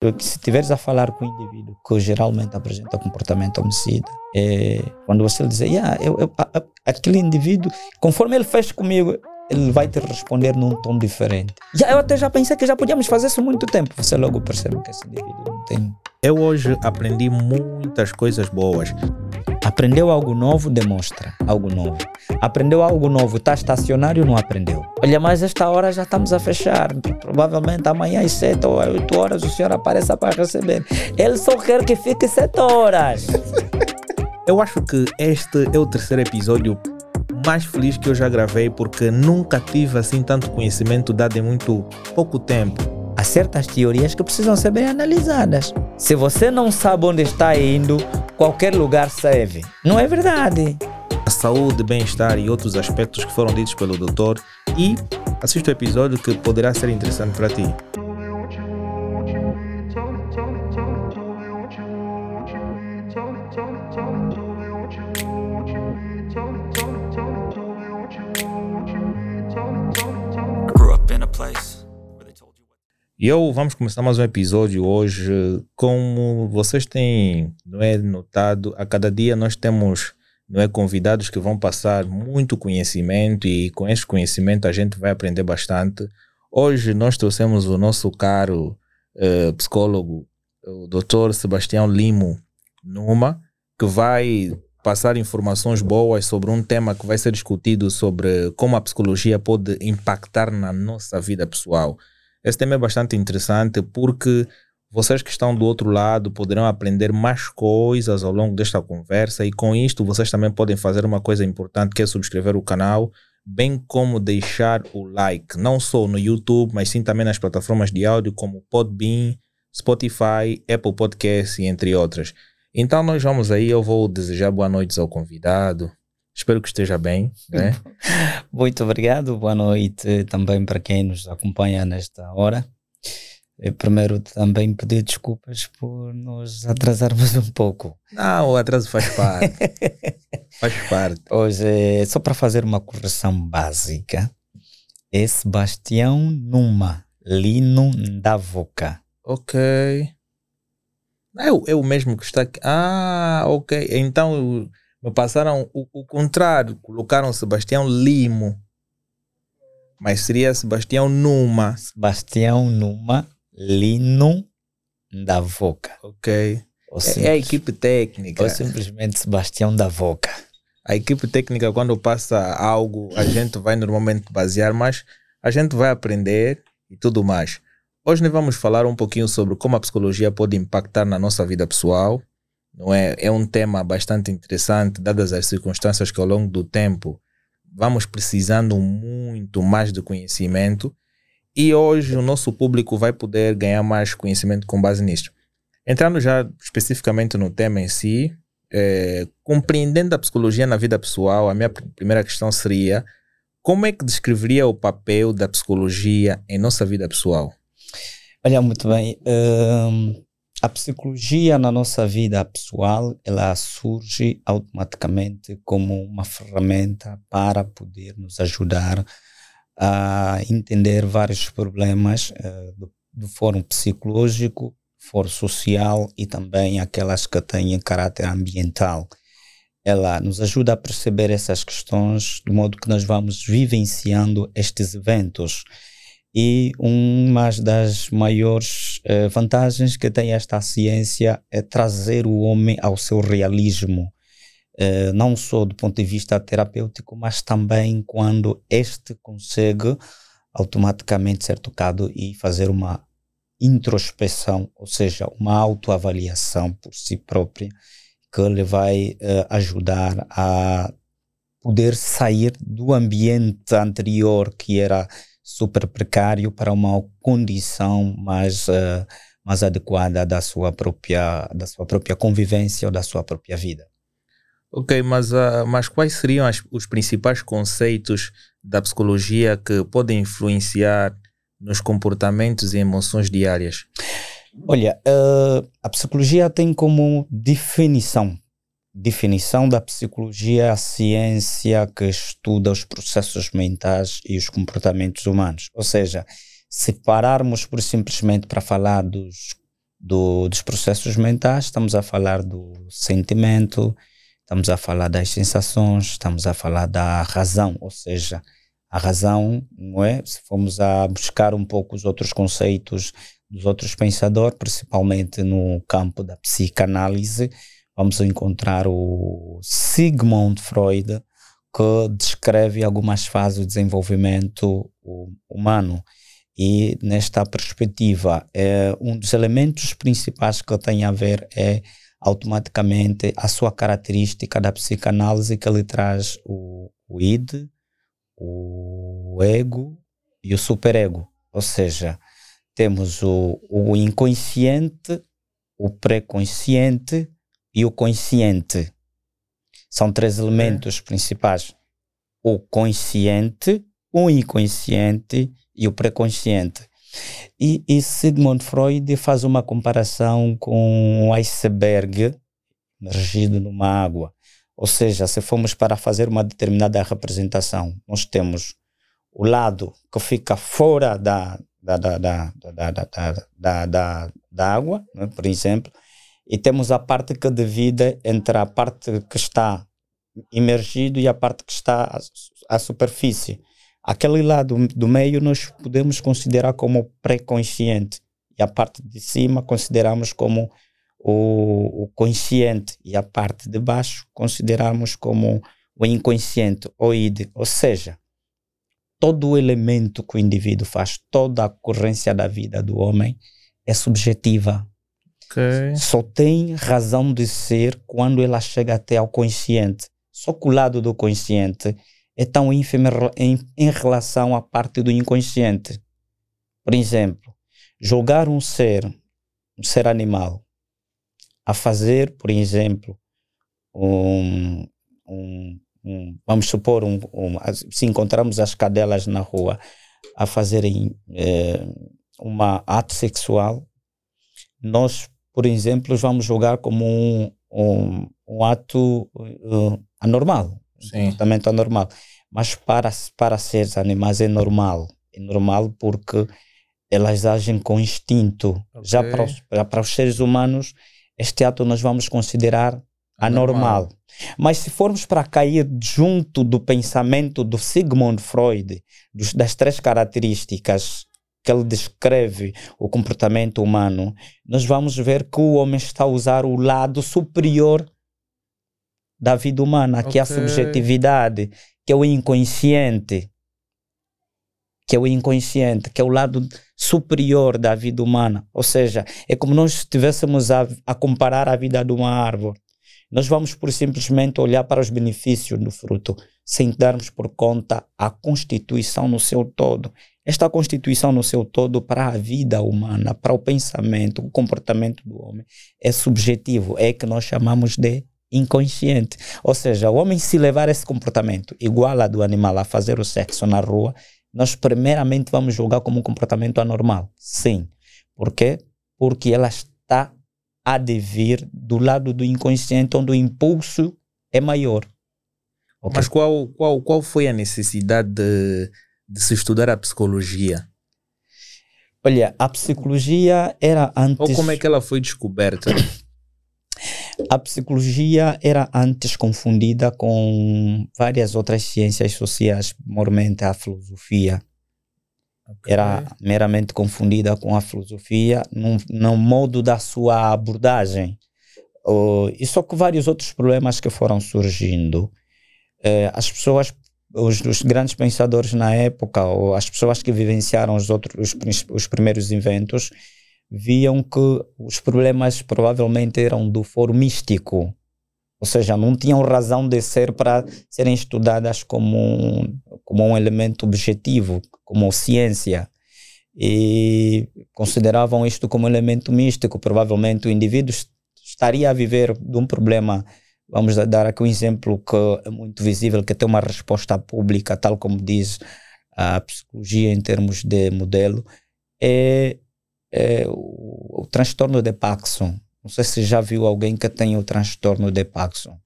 Se estiveres a falar com um indivíduo que geralmente apresenta comportamento homicida, é, quando você lhe dizer, yeah, eu, eu, a, a, aquele indivíduo, conforme ele fez comigo, ele vai te responder num tom diferente. Já, eu até já pensei que já podíamos fazer isso há muito tempo. Você logo percebe que esse indivíduo não tem. Eu hoje aprendi muitas coisas boas. Aprendeu algo novo, demonstra algo novo. Aprendeu algo novo, está estacionário, não aprendeu. Olha, mas esta hora já estamos a fechar. Provavelmente amanhã às 7 ou 8 horas o senhor apareça para receber. Ele só quer que fique 7 horas. Eu acho que este é o terceiro episódio mais feliz que eu já gravei porque nunca tive assim tanto conhecimento dado em muito pouco tempo. Há certas teorias que precisam ser bem analisadas. Se você não sabe onde está indo, qualquer lugar serve. Não é verdade? A saúde, bem-estar e outros aspectos que foram ditos pelo doutor e assista o episódio que poderá ser interessante para ti. E eu vamos começar mais um episódio hoje. Como vocês têm não é, notado, a cada dia nós temos não é, convidados que vão passar muito conhecimento e com esse conhecimento a gente vai aprender bastante. Hoje nós trouxemos o nosso caro uh, psicólogo, o Dr. Sebastião Limo Numa, que vai passar informações boas sobre um tema que vai ser discutido sobre como a psicologia pode impactar na nossa vida pessoal. Esse tema é bastante interessante porque vocês que estão do outro lado poderão aprender mais coisas ao longo desta conversa e com isto vocês também podem fazer uma coisa importante que é subscrever o canal, bem como deixar o like, não só no YouTube, mas sim também nas plataformas de áudio como Podbean, Spotify, Apple Podcasts e entre outras. Então nós vamos aí, eu vou desejar boa noite ao convidado, Espero que esteja bem. Né? Muito obrigado. Boa noite também para quem nos acompanha nesta hora. Eu primeiro também pedir desculpas por nos atrasarmos um pouco. Não, o atraso faz parte. faz parte. Hoje, só para fazer uma correção básica, é Sebastião Numa Lino da Voca. Ok. É é o mesmo que está aqui. Ah, ok. Então me passaram o, o contrário, colocaram Sebastião Limo. Mas seria Sebastião Numa. Sebastião Numa Lino da Voca. Ok. É, é, a equipe técnica. Ou simplesmente Sebastião da Voca. A equipe técnica, quando passa algo, a gente vai normalmente basear, mas a gente vai aprender e tudo mais. Hoje nós vamos falar um pouquinho sobre como a psicologia pode impactar na nossa vida pessoal, não é? É um tema bastante interessante, dadas as circunstâncias que ao longo do tempo vamos precisando muito mais de conhecimento e hoje o nosso público vai poder ganhar mais conhecimento com base nisso. Entrando já especificamente no tema em si, é, compreendendo a psicologia na vida pessoal, a minha primeira questão seria como é que descreveria o papel da psicologia em nossa vida pessoal? Olha, muito bem. Um, a psicologia na nossa vida pessoal, ela surge automaticamente como uma ferramenta para poder nos ajudar a entender vários problemas uh, do, do fórum psicológico, fórum social e também aquelas que têm caráter ambiental. Ela nos ajuda a perceber essas questões de modo que nós vamos vivenciando estes eventos e uma das maiores uh, vantagens que tem esta ciência é trazer o homem ao seu realismo, uh, não só do ponto de vista terapêutico, mas também quando este consegue automaticamente ser tocado e fazer uma introspeção, ou seja, uma autoavaliação por si própria, que lhe vai uh, ajudar a poder sair do ambiente anterior que era super precário para uma condição mais, uh, mais adequada da sua, própria, da sua própria convivência ou da sua própria vida. Ok, mas, uh, mas quais seriam as, os principais conceitos da psicologia que podem influenciar nos comportamentos e emoções diárias? Olha, uh, a psicologia tem como definição definição da psicologia é a ciência que estuda os processos mentais e os comportamentos humanos. Ou seja, se pararmos por simplesmente para falar dos do, dos processos mentais, estamos a falar do sentimento, estamos a falar das sensações, estamos a falar da razão, ou seja, a razão, não é? Se formos a buscar um pouco os outros conceitos dos outros pensadores, principalmente no campo da psicanálise, vamos encontrar o Sigmund Freud, que descreve algumas fases do desenvolvimento humano. E nesta perspectiva, é, um dos elementos principais que tem a ver é automaticamente a sua característica da psicanálise que ele traz o, o id, o ego e o superego. Ou seja, temos o, o inconsciente, o pré-consciente e o consciente. São três elementos é. principais: o consciente, o inconsciente e o pré-consciente. E, e Sigmund Freud faz uma comparação com um iceberg emergido numa água. Ou seja, se formos para fazer uma determinada representação, nós temos o lado que fica fora da, da, da, da, da, da, da, da, da água, né, por exemplo, e temos a parte que divide entre a parte que está imergido e a parte que está à, superfície. Aquele lado do meio nós podemos considerar como pré-consciente e a parte de cima consideramos como o, o, consciente e a parte de baixo consideramos como o inconsciente, o id. Ou seja, todo o elemento que o indivíduo faz, toda a ocorrência da vida do homem é subjetiva. Okay. Só tem razão de ser quando ela chega até ao consciente. Só que o lado do consciente é tão ínfimo em, em relação à parte do inconsciente. Por exemplo, julgar um ser, um ser animal, a fazer, por exemplo, um, um, um vamos supor, um, se encontramos as cadelas na rua a fazerem eh, uma ato sexual, nós, por exemplo, vamos julgar como um, um, um ato uh, anormal, Sim. comportamento anormal. Mas para, para seres animais é normal. É normal porque elas agem com instinto. Okay. Já para os, para os seres humanos, este ato nós vamos considerar anormal. anormal. Mas se formos para cair junto do pensamento do Sigmund Freud, dos, das três características que ele descreve o comportamento humano, nós vamos ver que o homem está a usar o lado superior da vida humana, okay. que é a subjetividade, que é o inconsciente, que é o inconsciente, que é o lado superior da vida humana. Ou seja, é como nós estivéssemos a, a comparar a vida de uma árvore. Nós vamos por simplesmente olhar para os benefícios do fruto, sem darmos por conta a constituição no seu todo. Esta constituição no seu todo para a vida humana, para o pensamento, o comportamento do homem, é subjetivo, é que nós chamamos de inconsciente. Ou seja, o homem se levar esse comportamento igual a do animal a fazer o sexo na rua, nós primeiramente vamos julgar como um comportamento anormal. Sim. Por quê? Porque ela está a devir do lado do inconsciente, onde o impulso é maior. Okay? Mas qual, qual, qual foi a necessidade de, de se estudar a psicologia? Olha, a psicologia era antes. Ou como é que ela foi descoberta? A psicologia era antes confundida com várias outras ciências sociais, mormente a filosofia. Okay. Era meramente confundida com a filosofia no, no modo da sua abordagem. Uh, e só que vários outros problemas que foram surgindo. Uh, as pessoas, os, os, grandes pensadores na época, ou as pessoas que vivenciaram os, outros, os, os primeiros inventos, viam que os problemas provavelmente eram do foro místico, ou seja, não tinham razão de ser para serem estudadas como um, como um elemento objetivo, como ciência. E consideravam isto como elemento místico. Provavelmente o indivíduo estaria a viver de um problema. Vamos dar aqui um exemplo que é muito visível, que tem uma resposta pública, tal como diz a psicologia em termos de modelo, é é o, o, transtorno de Parkinson. Não sei se já viu alguém que tem o transtorno de Parkinson.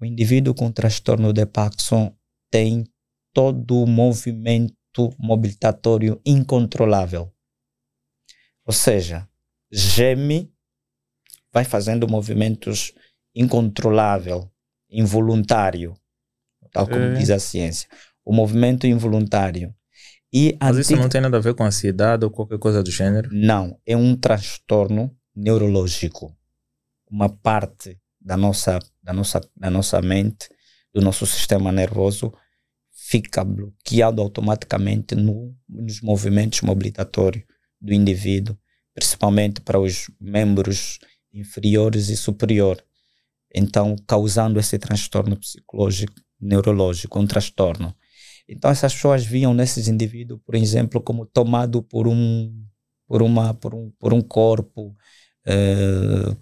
O indivíduo com transtorno de Parkinson tem todo o movimento mobilitatório incontrolável. Ou seja, geme, vai fazendo movimentos incontrolável, involuntário, tal como Ok. diz a ciência. O movimento involuntário. E Mas isso não tem nada a ver com ansiedade ou qualquer coisa do gênero? Não, é um transtorno neurológico. Uma parte da nossa, da nossa, da nossa mente, do nosso sistema nervoso, fica bloqueado automaticamente no, nos movimentos mobilizatórios do indivíduo, principalmente para os membros inferiores e superiores. Então, causando esse transtorno psicológico, neurológico, um transtorno. Então, essas pessoas viam nesses indivíduos, por exemplo, como tomado por um por uma por um, por um corpo eh,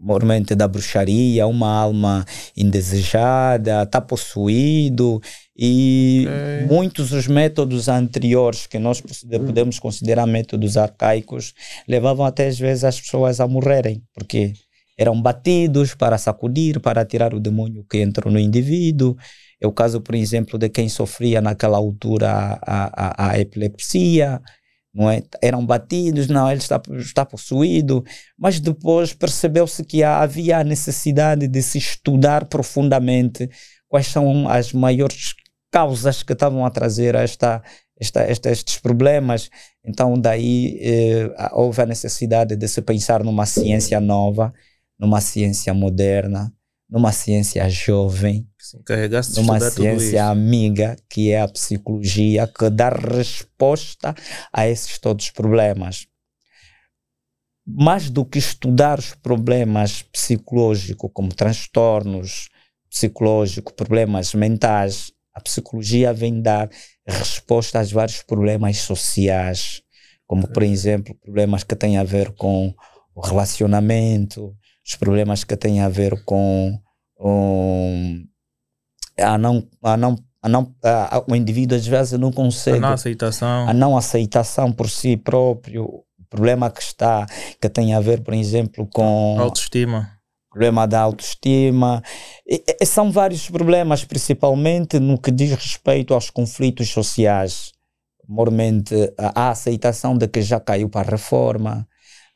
mormente da bruxaria, uma alma indesejada, está possuído e Ok. muitos dos métodos anteriores que nós podemos considerar métodos arcaicos levavam até às vezes as pessoas a morrerem, porque eram batidos para sacudir, para tirar o demônio que entrou no indivíduo. É o caso, por exemplo, de quem sofria naquela altura a, a, a epilepsia, não é? Eram batidos, não, ele está, está possuído, mas depois percebeu-se que havia a necessidade de se estudar profundamente quais são as maiores causas que estavam a trazer esta, esta, esta, estes problemas. Então, daí eh, a- houve a necessidade de se pensar numa ciência nova, numa ciência moderna, numa ciência jovem, numa ciência amiga, que é a psicologia, que dá resposta a esses todos os problemas. Mais do que estudar os problemas psicológicos, como transtornos psicológicos, problemas mentais, a psicologia vem dar resposta aos vários problemas sociais, como, por exemplo, problemas que têm a ver com o relacionamento, os problemas que têm a ver com um, a não, a não, a não, a, a- o indivíduo às vezes não A consegue não aceitação. a não aceitação por si próprio, o problema que está, que tem a ver, por exemplo, com autoestima. problema da autoestima. E- e são vários problemas, principalmente no que diz respeito aos conflitos sociais. Mormente, a, a aceitação de que já caiu para a reforma,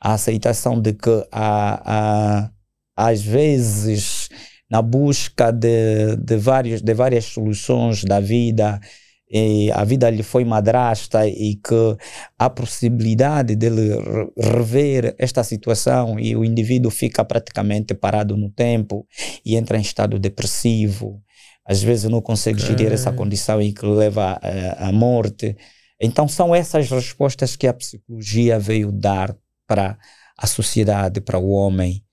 a aceitação de que há, há, às vezes, na busca de, de, vários, de várias soluções da vida, e a vida lhe foi madrasta e que há possibilidade dele re- rever esta situação e o indivíduo fica praticamente parado no tempo e entra em estado depressivo. Às vezes não consegue gerir essa Ok. condição e que leva eh, à morte. Então são essas respostas que a psicologia veio dar para a sociedade, para o homem.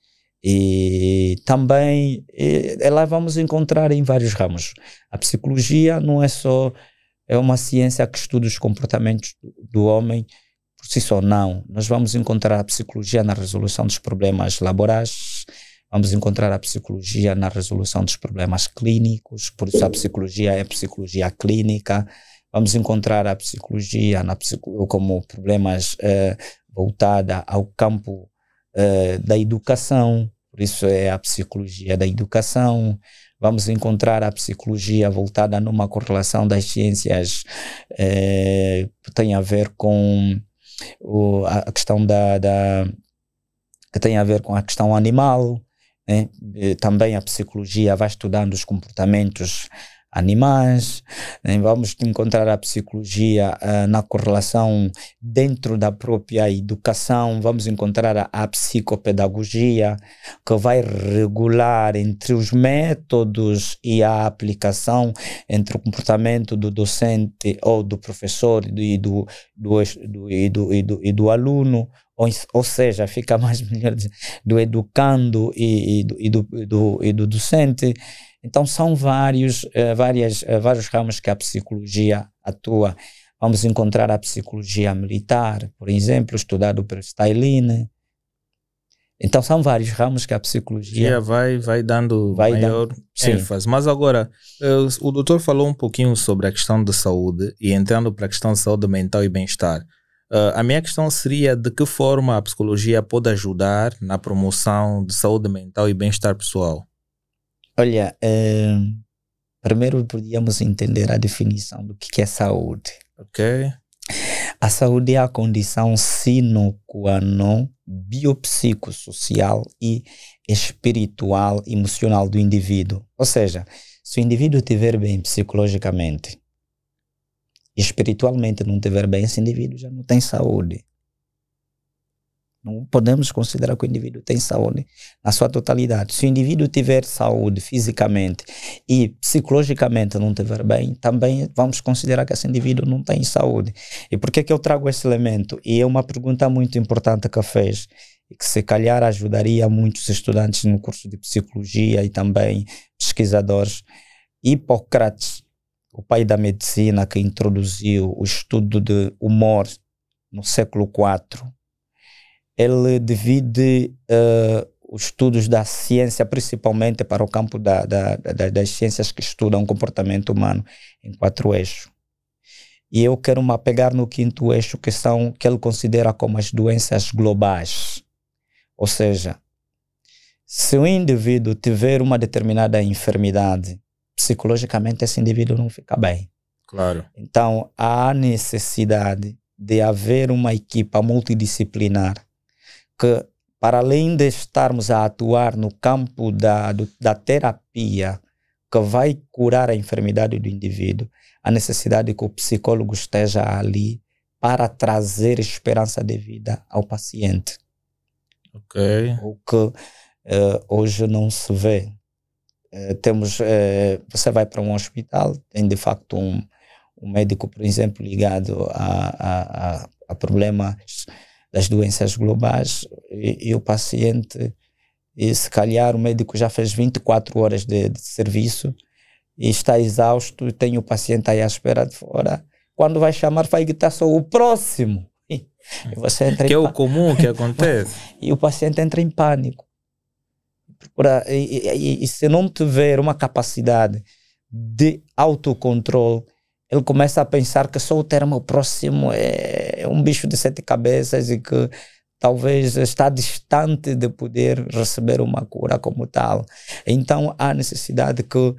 E também eh, lá vamos encontrar em vários ramos. A psicologia não é só é uma ciência que estuda os comportamentos do, homem por si só, não. Nós vamos encontrar a psicologia na resolução dos problemas laborais, vamos encontrar a psicologia na resolução dos problemas clínicos, por isso a psicologia é psicologia clínica, vamos encontrar a psicologia na como problemas eh, voltada ao campo eh, da educação, por isso é a psicologia da educação, vamos encontrar a psicologia voltada numa correlação das ciências eh, que tem a ver com o, a questão da, da que tem a ver com a questão animal, né? Também a psicologia vai estudando os comportamentos animais, né? vamos encontrar a psicologia ah, na correlação dentro da própria educação, vamos encontrar a, a psicopedagogia que vai regular entre os métodos e a aplicação entre o comportamento do docente ou do professor e do, do, do, e do, e do, e do aluno, ou, ou seja, fica mais melhor dizer, do educando e, e, do, e, do, e do docente. Então são vários, eh, várias, eh, vários ramos que a psicologia atua. Vamos encontrar a psicologia militar, por exemplo, estudado por Stalin. Então são vários ramos que a psicologia Yeah, vai, vai dando Vai maior Sim. ênfase. Mas agora, eh, o doutor falou um pouquinho sobre a questão de saúde e entrando para a questão de saúde mental e bem-estar. A minha questão seria de que forma a psicologia pode ajudar na promoção de saúde mental e bem-estar pessoal? Olha, eh, primeiro podíamos entender a definição do que que é saúde. Ok? A saúde é a condição sine qua non biopsicossocial e espiritual, emocional do indivíduo. Ou seja, se o indivíduo estiver bem psicologicamente e espiritualmente não estiver bem, esse indivíduo já não tem saúde. Não podemos considerar que o indivíduo tem saúde na sua totalidade. Se o indivíduo tiver saúde fisicamente e psicologicamente não estiver bem, também vamos considerar que esse indivíduo não tem saúde. E por que, que eu trago esse elemento? E é uma pergunta muito importante que fez que se calhar ajudaria muitos estudantes no curso de psicologia e também pesquisadores. Hipócrates, o pai da medicina que introduziu o estudo de humor no século IV, ele divide uh, os estudos da ciência, principalmente para o campo da, da, da, das ciências que estudam o comportamento humano, em quatro eixos. E eu quero me apegar no quinto eixo, que são que ele considera como as doenças globais. Ou seja, se o indivíduo tiver uma determinada enfermidade, psicologicamente esse indivíduo não fica bem. Claro. Então, há necessidade de haver uma equipa multidisciplinar que, para além de estarmos a atuar no campo da, do, da terapia, que vai curar a enfermidade do indivíduo, a necessidade de que o psicólogo esteja ali para trazer esperança de vida ao paciente. Ok. O que uh, hoje não se vê. Uh, temos, uh, você vai para um hospital, tem de facto um, um médico, por exemplo, ligado a, a, a, a problemas das doenças globais e, e, o paciente, e se calhar o médico já fez 24 horas de, de serviço e está exausto e tem o paciente aí à espera de fora. Quando vai chamar, vai gritar só o próximo. E você entra que é o comum que acontece. e o paciente entra em pânico. E, e, e se não tiver uma capacidade de autocontrole, ele começa a pensar que só o termo próximo é um bicho de sete cabeças e que talvez está distante de poder receber uma cura como tal. Então há necessidade que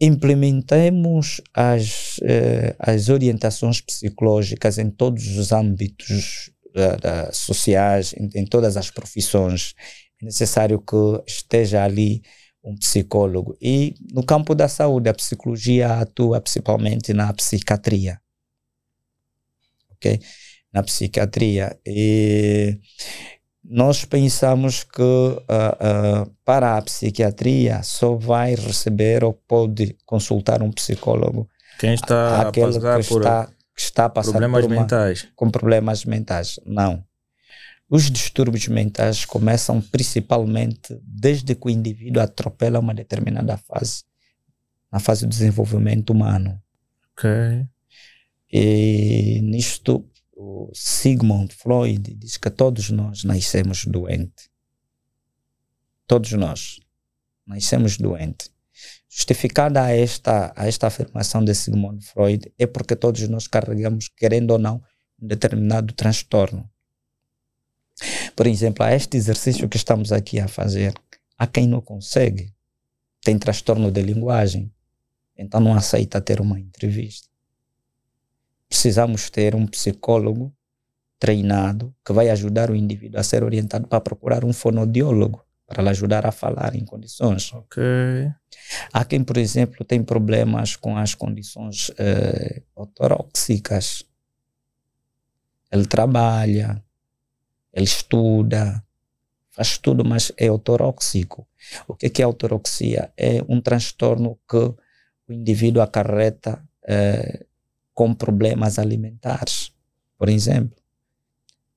implementemos as, eh, as orientações psicológicas em todos os âmbitos uh, sociais, em, em todas as profissões. É necessário que esteja ali um psicólogo. E no campo da saúde, a psicologia atua principalmente na psiquiatria. Ok? Na psiquiatria. E nós pensamos que uh, uh, para a psiquiatria só vai receber ou pode consultar um psicólogo quem está aquele que está, que está problemas uma, mentais. com problemas mentais. Não. Os distúrbios mentais começam principalmente desde que o indivíduo atropela uma determinada fase, na fase do desenvolvimento humano. Ok. E nisto, o Sigmund Freud diz que todos nós nascemos doentes. Todos nós nascemos doentes. Justificada a esta, a esta afirmação de Sigmund Freud é porque todos nós carregamos, querendo ou não, um determinado transtorno. Por exemplo, a este exercício que estamos aqui a fazer, há quem não consegue, tem transtorno de linguagem, então não aceita ter uma entrevista. Precisamos ter um psicólogo treinado que vai ajudar o indivíduo a ser orientado para procurar um fonodiólogo para lhe ajudar a falar em condições. Ok. Há quem, por exemplo, tem problemas com as condições eh, otoróxicas. Ele trabalha, ele estuda, faz tudo, mas é autoróxico. O que é autoroxia? É um transtorno que o indivíduo acarreta é, com problemas alimentares, por exemplo.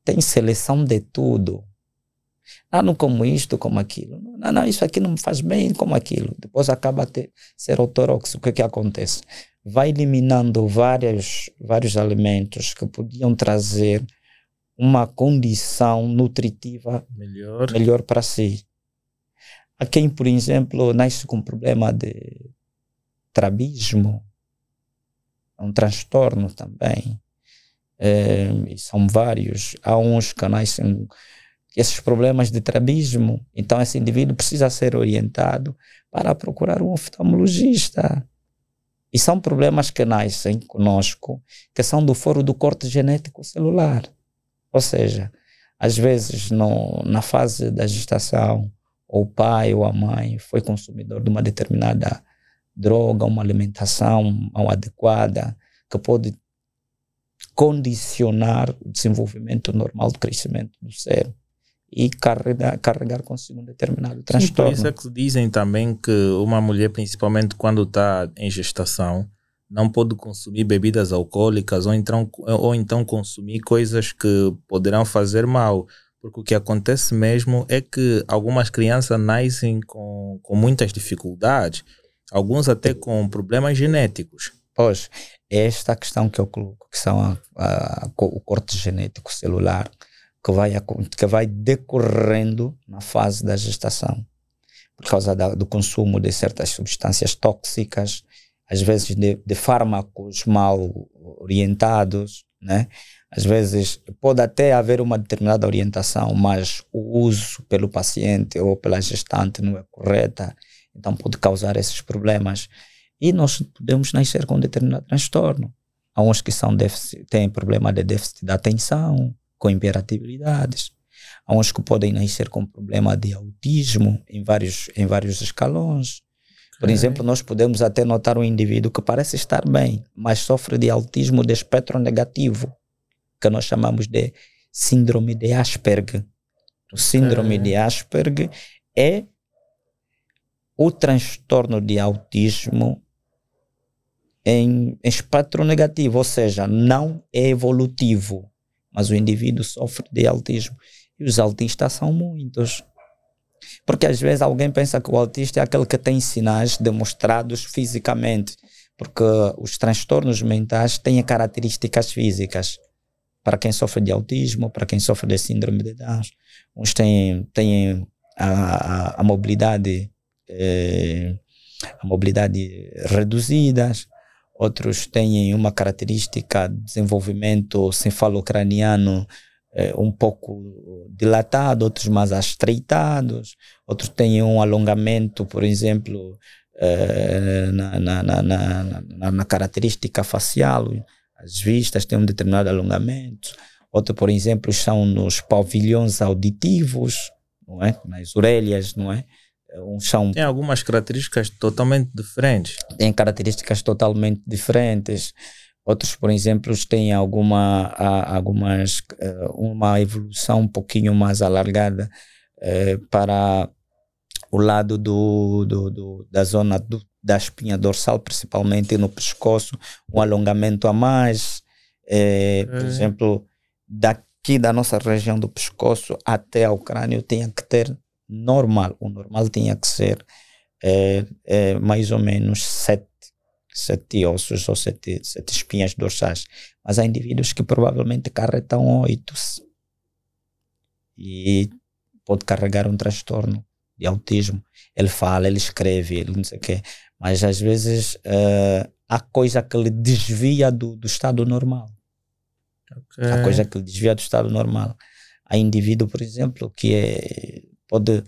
Tem seleção de tudo. Ah, não como isto, como aquilo. Não, não, isso aqui não me faz bem, como aquilo. Depois acaba de ser autoróxico. O que é que acontece? Vai eliminando vários, vários alimentos que podiam trazer uma condição nutritiva melhor, melhor para si. Há quem, por exemplo, nasce com problema de trabismo, é um transtorno também. É, são vários. Há uns que nascem esses problemas de trabismo, então esse indivíduo precisa ser orientado para procurar um oftalmologista. E são problemas que nascem conosco, que são do foro do corte genético celular. Ou seja, às vezes no, na fase da gestação, o pai ou a mãe foi consumidor de uma determinada droga, uma alimentação mal adequada, que pode condicionar o desenvolvimento normal do crescimento do ser e carregar, carregar consigo um determinado transtorno. Sim, por isso é que dizem também que uma mulher, principalmente quando está em gestação, não pode consumir bebidas alcoólicas ou então, ou então consumir coisas que poderão fazer mal. Porque o que acontece mesmo é que algumas crianças nascem com, com muitas dificuldades, alguns até com problemas genéticos. Pois, é esta questão que eu coloco, que são a, a, o corte genético celular, que vai, que vai decorrendo na fase da gestação, por causa da, do consumo de certas substâncias tóxicas, às vezes de, de fármacos mal orientados, né? Às vezes pode até haver uma determinada orientação, mas o uso pelo paciente ou pela gestante não é correta, então pode causar esses problemas. E nós podemos nascer com um determinado transtorno. Há uns que são déficit, têm problema de déficit da atenção, com hiperatividades. Há uns que podem nascer com problema de autismo em vários, em vários escalões. Por exemplo, nós podemos até notar um indivíduo que parece estar bem, mas sofre de autismo de espectro negativo, que nós chamamos de síndrome de Asperger. O síndrome de Asperger é o transtorno de autismo em, em espectro negativo, ou seja, não é evolutivo mas o indivíduo sofre de autismo. E os autistas são muitos. Porque às vezes alguém pensa que o autista é aquele que tem sinais demonstrados fisicamente, porque os transtornos mentais têm características físicas. Para quem sofre de autismo, para quem sofre de síndrome de Down, uns têm, têm a, a, a mobilidade eh, a mobilidade reduzida, outros têm uma característica de desenvolvimento cefalocraniano um pouco dilatado, outros mais estreitados, outros têm um alongamento, por exemplo, é, na, na, na, na, característica facial, as vistas têm um determinado alongamento, outros, por exemplo, são nos pavilhões auditivos, não é? nas orelhas, não é? um chão. Tem algumas características totalmente diferentes. Tem características totalmente diferentes. Outros, por exemplo, têm alguma, algumas, eh, uma evolução um pouquinho mais alargada eh, para o lado do, do, do da zona do, da espinha dorsal, principalmente no pescoço, um alongamento a mais. Eh, por é. exemplo, daqui da nossa região do pescoço até ao crânio tem que ter normal. O normal tinha que ser é, é, mais ou menos sete, sete ossos ou sete, sete espinhas dorsais. Mas há indivíduos que provavelmente carregam oito. E pode carregar um transtorno de autismo. Ele fala, ele escreve, ele não sei o quê. Mas às vezes uh, há coisa que ele desvia do, do estado normal. Okay. Há coisa que ele desvia do estado normal. Há indivíduo, por exemplo, que é pode,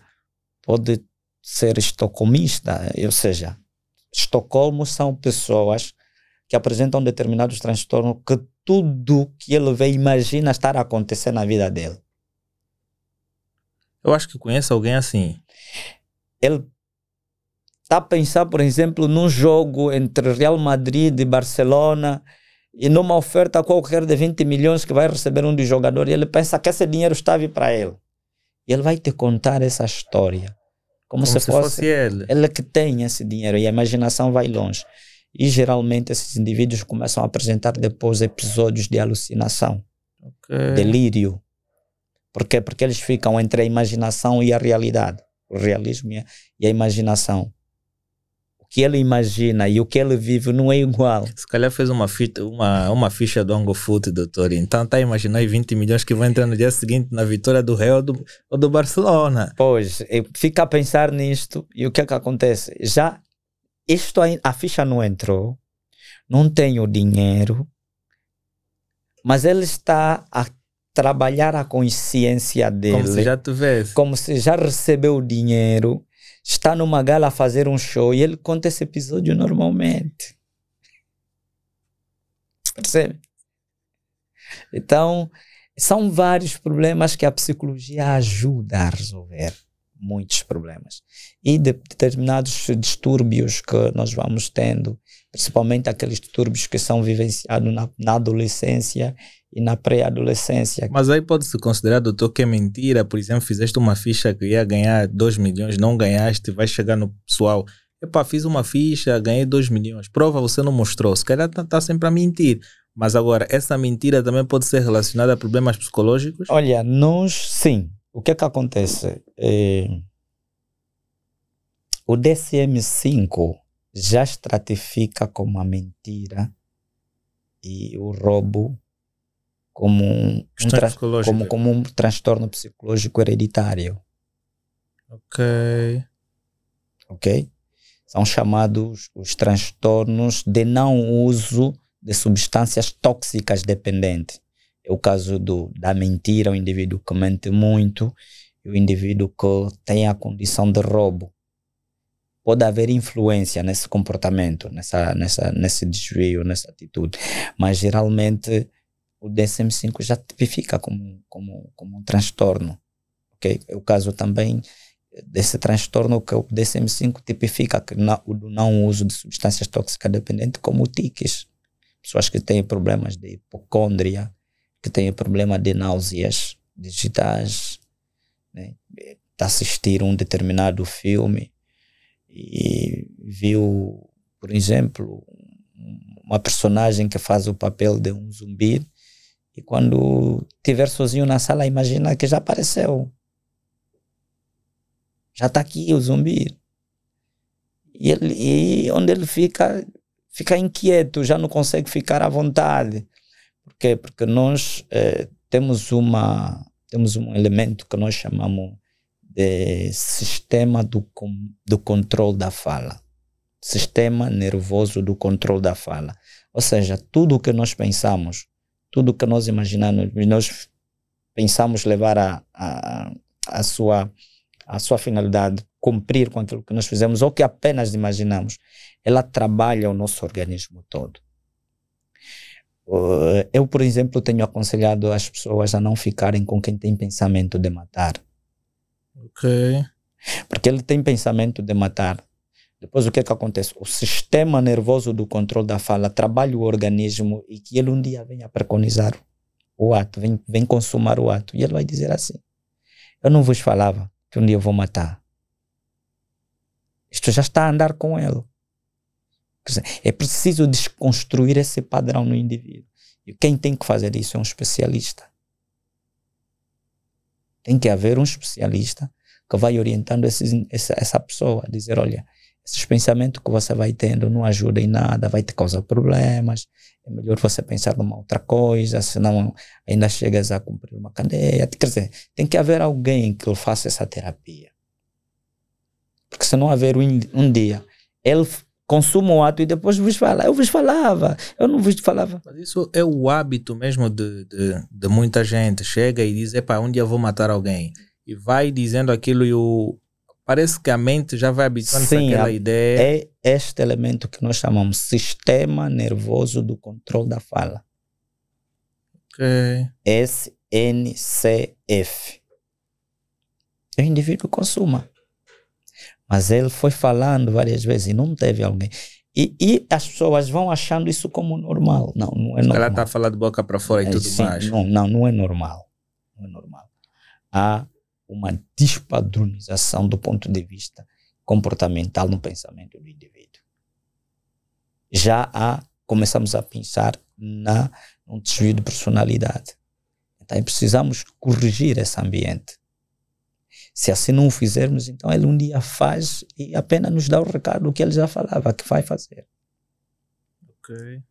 pode ser estocolmista, ou seja, Estocolmo são pessoas que apresentam determinados transtornos que tudo que ele vê imagina estar a acontecer na vida dele. Eu acho que conheço alguém assim. Ele está a pensar, por exemplo, num jogo entre Real Madrid e Barcelona e numa oferta qualquer de 20 milhões que vai receber um dos jogadores, e ele pensa que esse dinheiro está a vir para ele. E ele vai te contar essa história. Como, como se, se, fosse, fosse ele. Ele que tem esse dinheiro e a imaginação vai longe. E geralmente esses indivíduos começam a apresentar depois episódios de alucinação, okay. delírio. Por quê? Porque eles ficam entre a imaginação e a realidade. O realismo e a imaginação que ele imagina e o que ele vive não é igual. Se calhar fez uma, fita, uma, uma ficha do Angofoot, doutor. Então tá imaginando 20 milhões que vão entrar no dia seguinte na vitória do Real ou do, ou do Barcelona. Pois, fica a pensar nisto e o que é que acontece? Já isto a ficha não entrou, não tem o dinheiro, mas ele está a trabalhar a consciência dele. Como se já tivesse. Como se já recebeu o dinheiro está numa gala a fazer um show e ele conta esse episódio normalmente. Percebe? Então, são vários problemas que a psicologia ajuda a resolver. Muitos problemas. E de determinados distúrbios que nós vamos tendo, principalmente aqueles distúrbios que são vivenciados na, na adolescência e na pré-adolescência. Mas aí pode-se considerar, doutor, que é mentira. Por exemplo, fizeste uma ficha que ia ganhar 2 milhões, não ganhaste, vai chegar no pessoal. Epá, fiz uma ficha, ganhei 2 milhões. Prova você não mostrou. Se calhar está tá sempre a mentir. Mas agora, essa mentira também pode ser relacionada a problemas psicológicos? Olha, nós sim. O que é que acontece? É, o DSM-5 já estratifica como a mentira e o roubo como um, um como, como um transtorno psicológico hereditário. Ok. Ok? São chamados os transtornos de não uso de substâncias tóxicas dependentes. É o caso do, da mentira, o indivíduo que mente muito, e o indivíduo que tem a condição de roubo. Pode haver influência nesse comportamento, nessa, nessa, nesse desvio, nessa atitude, mas geralmente o DSM-5 já tipifica como, como, como um transtorno. É o caso também desse transtorno que o DSM-5 tipifica que na, o não uso de substâncias tóxicas dependentes como tiques. Pessoas que têm problemas de hipocôndria, que têm problema de náuseas digitais, né? assistir um determinado filme e viu, por exemplo, uma personagem que faz o papel de um zumbi e quando estiver sozinho na sala, imagina que já apareceu. Já está aqui o zumbi. E, ele, e onde ele fica, fica inquieto, já não consegue ficar à vontade. Por quê? Porque nós eh, temos, uma, temos um elemento que nós chamamos de sistema do, do controle da fala. Sistema nervoso do controle da fala. Ou seja, tudo o que nós pensamos tudo que nós imaginamos, nós pensamos levar a, a, a, sua, a sua finalidade, cumprir com aquilo que nós fizemos, ou que apenas imaginamos, ela trabalha o nosso organismo todo. Eu, por exemplo, tenho aconselhado as pessoas a não ficarem com quem tem pensamento de matar. Ok. Porque ele tem pensamento de matar. Depois o que é que acontece? O sistema nervoso do controle da fala trabalha o organismo e que ele um dia venha preconizar o ato, vem, vem consumar o ato. E ele vai dizer assim: Eu não vos falava que um dia eu vou matar. Isto já está a andar com ele. É preciso desconstruir esse padrão no indivíduo. E quem tem que fazer isso é um especialista. Tem que haver um especialista que vai orientando esse, essa, essa pessoa, dizer, olha, esses pensamentos que você vai tendo não ajudam em nada, vai te causar problemas. É melhor você pensar numa outra coisa, senão ainda chegas a cumprir uma cadeia. Quer dizer, tem que haver alguém que faça essa terapia. Porque se não haver um, um dia, ele consuma o ato e depois vos fala. Eu vos falava, eu não vos falava. Mas isso é o hábito mesmo de, de, de muita gente. Chega e diz, epá, um dia eu vou matar alguém. E vai dizendo aquilo e o, Parece que a mente já vai habituando-se àquela ideia. É este elemento que nós chamamos sistema nervoso do controle da fala. Ok. SNCF. O indivíduo consuma. Mas ele foi falando várias vezes e não teve alguém. E, e as pessoas vão achando isso como normal. Não, não é normal. Ela está falando de boca para fora e é, tudo sim, mais. Não, não, não é normal. Não é normal. Há uma despadronização do ponto de vista comportamental no pensamento do indivíduo. Já há, começamos a pensar na um desvio de personalidade. Então precisamos corrigir esse ambiente. Se assim não o fizermos, então ele um dia faz e apenas nos dá o recado do que ele já falava que vai fazer. Ok.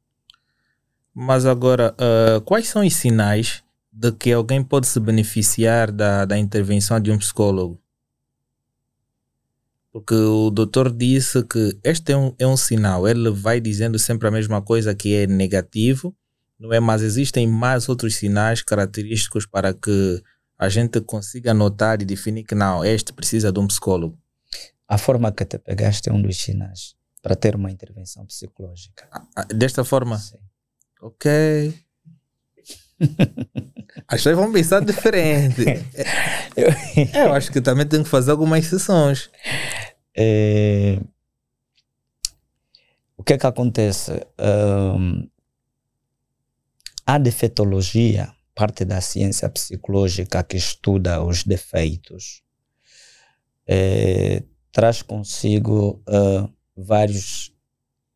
Mas agora, uh, quais são os sinais de que alguém pode se beneficiar da, da intervenção de um psicólogo. Porque o doutor disse que este é um, é um sinal, ele vai dizendo sempre a mesma coisa que é negativo, não é? Mas existem mais outros sinais característicos para que a gente consiga notar e definir que não, este precisa de um psicólogo. A forma que te pegaste é um dos sinais para ter uma intervenção psicológica. Desta forma? Sim. Ok. As pessoas vão pensar diferente. eu, eu acho que também tem que fazer algumas sessões. É, o que é que acontece? Um, a defeitologia, parte da ciência psicológica que estuda os defeitos, é, traz consigo uh, vários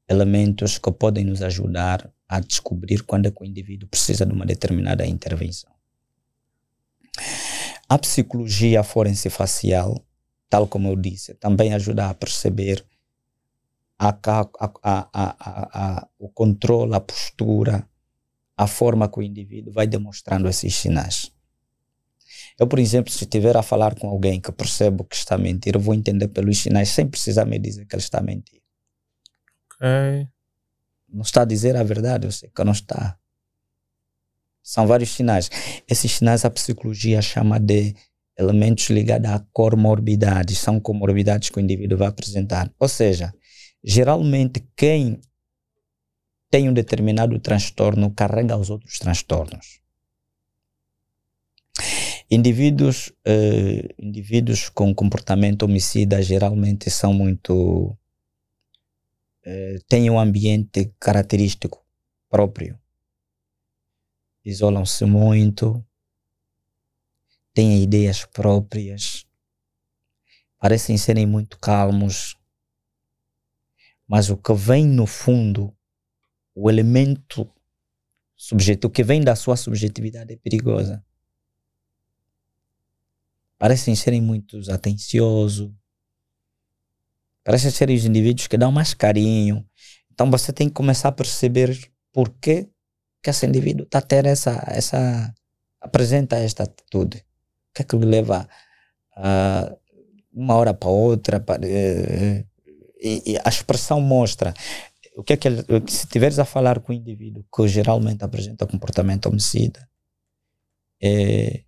elementos que podem nos ajudar a descobrir quando é que o indivíduo precisa de uma determinada intervenção. A psicologia forense facial, tal como eu disse, também ajuda a perceber a, a, o controle, a postura, a forma que o indivíduo vai demonstrando esses sinais. Eu, por exemplo, se estiver a falar com alguém que percebo que está a mentir, eu vou entender pelos sinais sem precisar me dizer que ele está a mentir. Ok. Não está a dizer a verdade, eu sei que não está. São vários sinais. Esses sinais a psicologia chama de elementos ligados a comorbidades. São comorbidades que o indivíduo vai apresentar. Ou seja, geralmente quem tem um determinado transtorno carrega os outros transtornos. Indivíduos, uh, indivíduos com comportamento homicida geralmente são muito. Uh, têm um ambiente característico próprio. Isolam-se muito, têm ideias próprias, parecem serem muito calmos, mas o que vem no fundo, o elemento subjetivo, que vem da sua subjetividade é perigosa. Parecem serem muito atenciosos, parecem serem os indivíduos que dão mais carinho. Então você tem que começar a perceber por que, esse indivíduo está a ter essa, essa, apresenta esta atitude. O que é que lhe leva a uma hora para outra? Para, e, e, a expressão mostra. O que é que ele, se estiveres a falar com o indivíduo que geralmente apresenta comportamento homicida, é,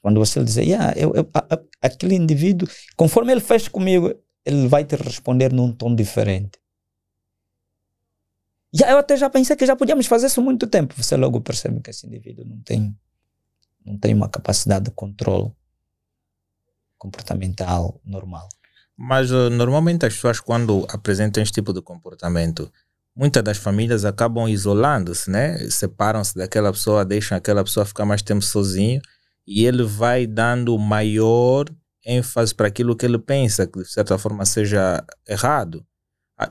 quando você dizer, yeah, eu, eu, a, aquele indivíduo, conforme ele fez comigo, ele vai te responder num tom diferente. Já, eu até já pensei que já podíamos fazer isso há muito tempo. Você logo percebe que esse indivíduo não tem, não tem uma capacidade de controle comportamental normal. Mas uh, normalmente as pessoas quando apresentam esse tipo de comportamento, muitas das famílias acabam isolando-se, né? Separam-se daquela pessoa, deixam aquela pessoa ficar mais tempo sozinho e ele vai dando maior ênfase para aquilo que ele pensa que de certa forma seja errado.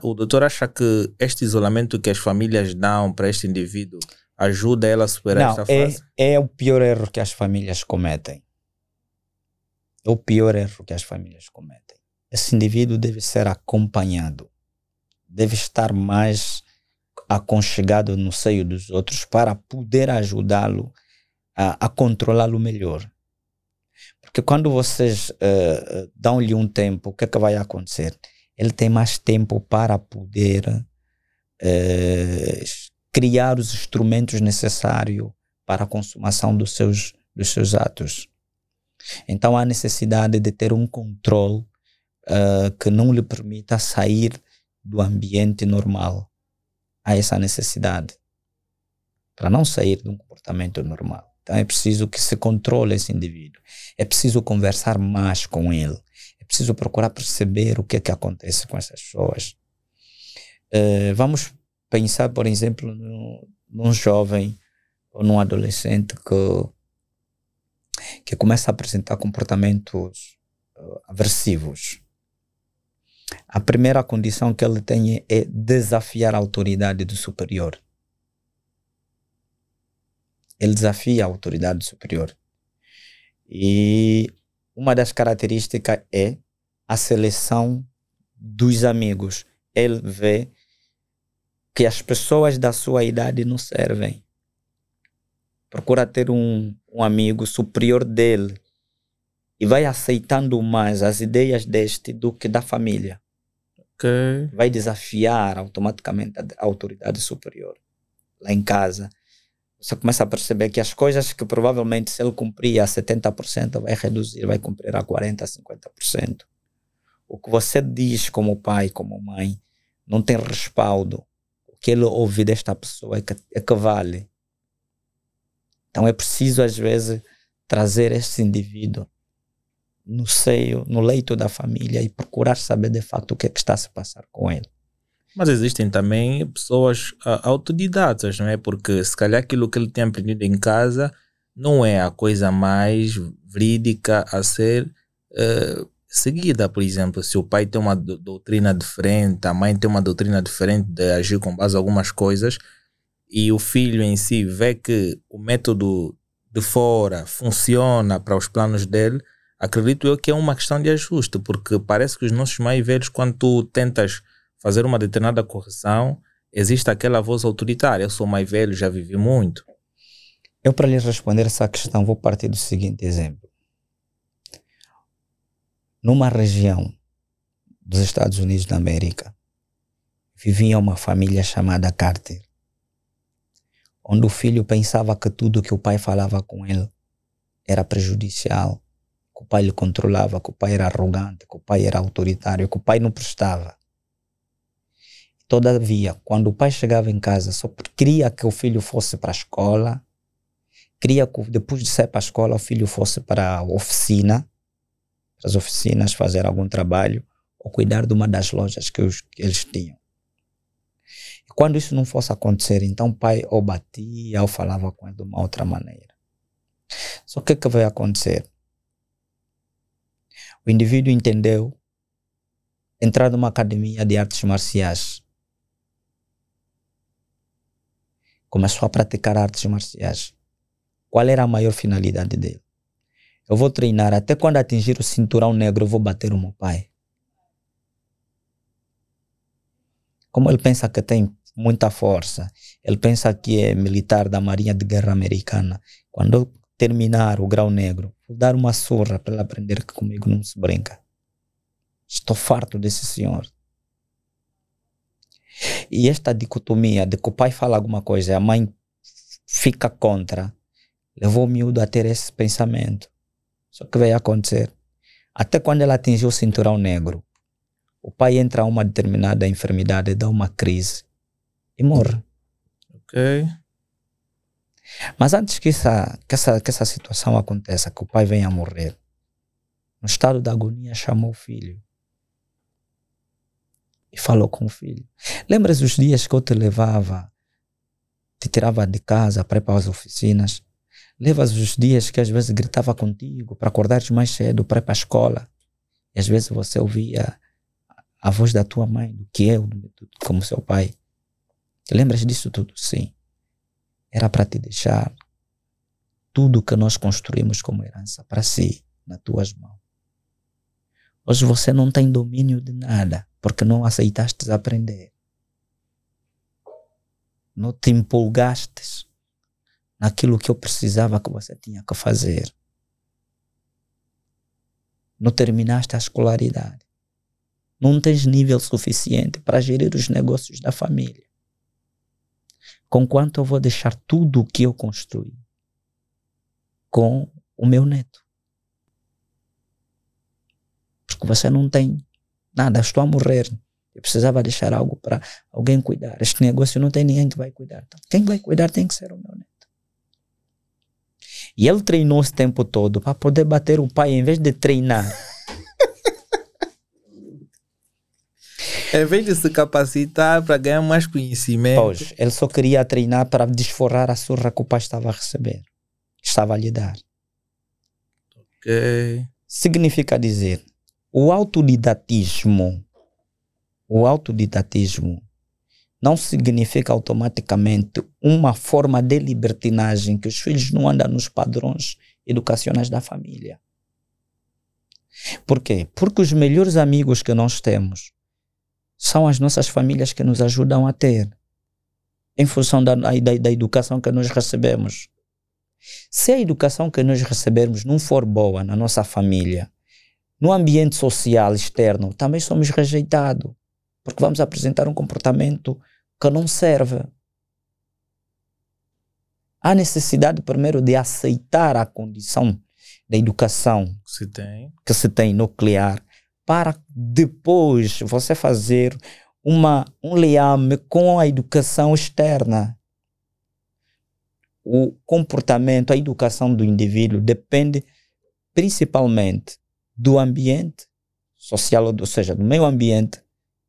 O doutor acha que este isolamento que as famílias dão para este indivíduo ajuda ela a superar Não, esta é, fase? É o pior erro que as famílias cometem. É o pior erro que as famílias cometem. Esse indivíduo deve ser acompanhado, deve estar mais aconchegado no seio dos outros para poder ajudá-lo a, a controlá-lo melhor. Porque quando vocês uh, dão-lhe um tempo, o que é que vai acontecer? Ele tem mais tempo para poder uh, criar os instrumentos necessários para a consumação dos seus, dos seus atos. Então há necessidade de ter um controle uh, que não lhe permita sair do ambiente normal. Há essa necessidade para não sair de um comportamento normal. Então é preciso que se controle esse indivíduo. É preciso conversar mais com ele. É preciso procurar perceber o que é que acontece com essas pessoas. Uh, vamos pensar, por exemplo, no, num jovem ou num adolescente que, que começa a apresentar comportamentos uh, aversivos. A primeira condição que ele tem é desafiar a autoridade do superior ele desafia a autoridade superior. E uma das características é a seleção dos amigos. Ele vê que as pessoas da sua idade não servem. Procura ter um, um amigo superior dele e vai aceitando mais as ideias deste do que da família. Okay. Vai desafiar automaticamente a autoridade superior lá em casa você começa a perceber que as coisas que provavelmente se ele cumprir a 70% vai reduzir, vai cumprir a 40%, 50%. O que você diz como pai, como mãe, não tem respaldo. O que ele ouve desta pessoa é que, é que vale. Então é preciso, às vezes, trazer esse indivíduo no seio, no leito da família e procurar saber de fato o que é que está a se passar com ele. Mas existem também pessoas uh, autodidatas, não é? Porque se calhar aquilo que ele tem aprendido em casa não é a coisa mais verídica a ser uh, seguida. Por exemplo, se o pai tem uma doutrina diferente, a mãe tem uma doutrina diferente de agir com base em algumas coisas, e o filho em si vê que o método de fora funciona para os planos dele, acredito eu que é uma questão de ajuste, porque parece que os nossos mais velhos, quando tu tentas fazer uma determinada correção, existe aquela voz autoritária. Eu sou mais velho, já vivi muito. Eu, para lhe responder essa questão, vou partir do seguinte exemplo. Numa região dos Estados Unidos da América, vivia uma família chamada Carter, onde o filho pensava que tudo que o pai falava com ele era prejudicial, que o pai lhe controlava, que o pai era arrogante, que o pai era autoritário, que o pai não prestava. Todavia, quando o pai chegava em casa, só queria que o filho fosse para a escola, queria que depois de sair para a escola o filho fosse para a oficina, para as oficinas fazer algum trabalho ou cuidar de uma das lojas que, os, que eles tinham. E quando isso não fosse acontecer, então o pai ou batia ou falava com ele de uma outra maneira. Só que o que vai acontecer? O indivíduo entendeu entrar numa academia de artes marciais começou a praticar artes marciais. Qual era a maior finalidade dele? Eu vou treinar até quando atingir o cinturão negro, eu vou bater o meu pai. Como ele pensa que tem muita força, ele pensa que é militar da Marinha de Guerra Americana. Quando eu terminar o grau negro, vou dar uma surra para ele aprender que comigo não se brinca. Estou farto desse senhor. E esta dicotomia de que o pai fala alguma coisa e a mãe fica contra, levou o miúdo a ter esse pensamento. Só que veio acontecer. Até quando ela atingiu o cinturão negro, o pai entra a uma determinada enfermidade, dá uma crise e morre. Ok. Mas antes que essa, que essa, que essa situação aconteça, que o pai venha a morrer, no estado de agonia, chamou o filho e falou com o filho. Lembras os dias que eu te levava, te tirava de casa para ir para as oficinas? Levas os dias que às vezes gritava contigo para acordares mais cedo para ir para a escola? E às vezes você ouvia a voz da tua mãe, do que eu, como seu pai. Lembras disso tudo? Sim. Era para te deixar tudo que nós construímos como herança para si, nas tuas mãos. Hoje você não tem domínio de nada porque não aceitaste aprender. Não te empolgaste naquilo que eu precisava que você tinha que fazer. Não terminaste a escolaridade. Não tens nível suficiente para gerir os negócios da família. Com quanto eu vou deixar tudo o que eu construí com o meu neto? Porque você não tem Nada, estou a morrer. Eu precisava deixar algo para alguém cuidar. Este negócio não tem ninguém que vai cuidar. Então, quem vai cuidar tem que ser o meu neto. E ele treinou esse tempo todo para poder bater o pai em vez de treinar. em vez de se capacitar para ganhar mais conhecimento. Pois, ele só queria treinar para desforrar a surra que o pai estava a receber. Estava a lhe dar. Ok. Significa dizer, o autodidatismo, o autodidatismo não significa automaticamente uma forma de libertinagem que os filhos não andam nos padrões educacionais da família. Por quê? Porque os melhores amigos que nós temos são as nossas famílias que nos ajudam a ter, em função da, da, da educação que nós recebemos. Se a educação que nós recebemos não for boa na nossa família, no ambiente social externo, também somos rejeitados, porque vamos apresentar um comportamento que não serve. Há necessidade, primeiro, de aceitar a condição da educação que se tem, que se tem nuclear, para depois você fazer uma, um liame com a educação externa. O comportamento, a educação do indivíduo depende principalmente do ambiente social, ou seja, do meio ambiente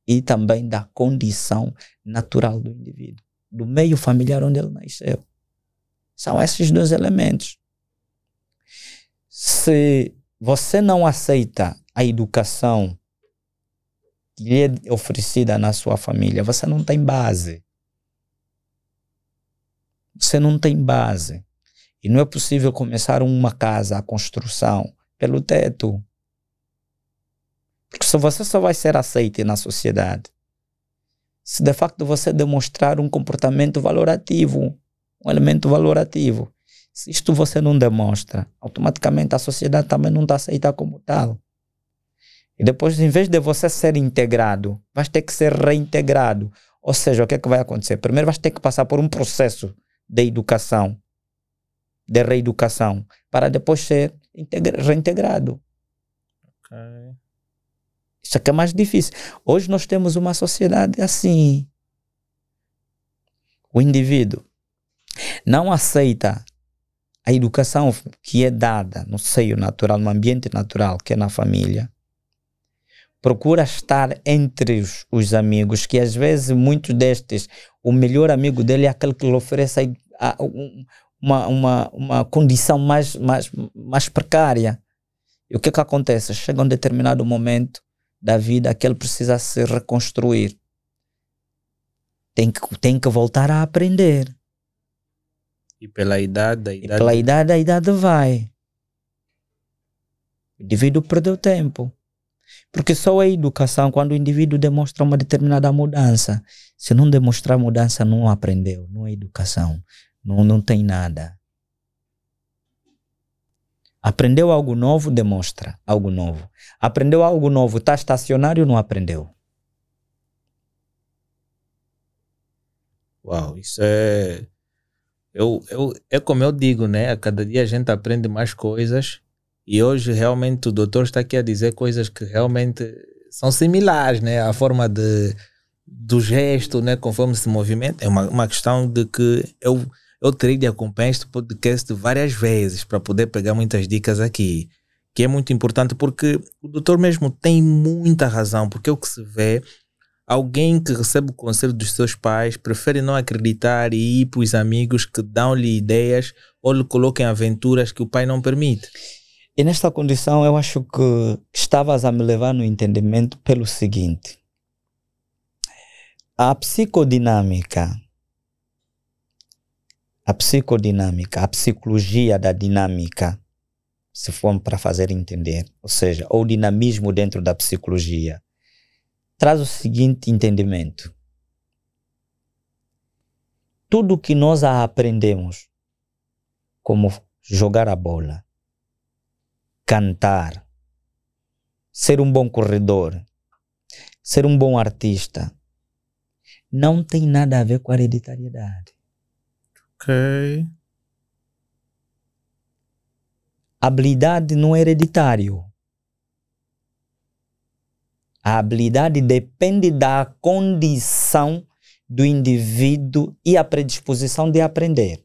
e também da condição natural do indivíduo, do meio familiar onde ele nasceu. São esses dois elementos. Se você não aceita a educação que lhe é oferecida na sua família, você não tem base. Você não tem base. E não é possível começar uma casa, a construção, pelo teto. Porque se você só vai ser aceito na sociedade se de facto você demonstrar um comportamento valorativo, um elemento valorativo. Se isto você não demonstra, automaticamente a sociedade também não está aceita como tal. E depois, em vez de você ser integrado, vai ter que ser reintegrado. Ou seja, o que é que vai acontecer? Primeiro vai ter que passar por um processo de educação, de reeducação, para depois ser reintegrado. Okay. Isso aqui é mais difícil. Hoje nós temos uma sociedade assim. O indivíduo não aceita a educação que é dada no seio natural, no ambiente natural, que é na família. Procura estar entre os, os amigos, que às vezes muitos destes, o melhor amigo dele é aquele que lhe oferece a, a, uma, uma, uma condição mais, mais, mais precária. E o que, que acontece? Chega um determinado momento da vida que ele precisa se reconstruir. Tem que, tem que voltar a aprender. E pela idade, a idade... E pela idade, a idade vai. O indivíduo perdeu tempo. Porque só a educação, quando o indivíduo demonstra uma determinada mudança, se não demonstrar mudança, não aprendeu, não é educação, não, não tem nada. Aprendeu algo novo, demonstra algo novo. Aprendeu algo novo, está estacionário, não aprendeu. Uau, isso é. Eu, eu, é como eu digo, né? A cada dia a gente aprende mais coisas e hoje realmente o doutor está aqui a dizer coisas que realmente são similares, né? A forma de, do gesto, né? Conforme se movimenta. É uma, uma questão de que eu eu terei de acompanhar este podcast várias vezes para poder pegar muitas dicas aqui, que é muito importante porque o doutor mesmo tem muita razão, porque é o que se vê, alguém que recebe o conselho dos seus pais prefere não acreditar e ir para os amigos que dão-lhe ideias ou lhe colocam aventuras que o pai não permite. E nesta condição eu acho que estavas a me levar no entendimento pelo seguinte. A psicodinâmica a psicodinâmica, a psicologia da dinâmica, se for para fazer entender, ou seja, o dinamismo dentro da psicologia, traz o seguinte entendimento. Tudo que nós aprendemos, como jogar a bola, cantar, ser um bom corredor, ser um bom artista, não tem nada a ver com a hereditariedade. Ok. Habilidade não é hereditário. A habilidade depende da condição do indivíduo e a predisposição de aprender.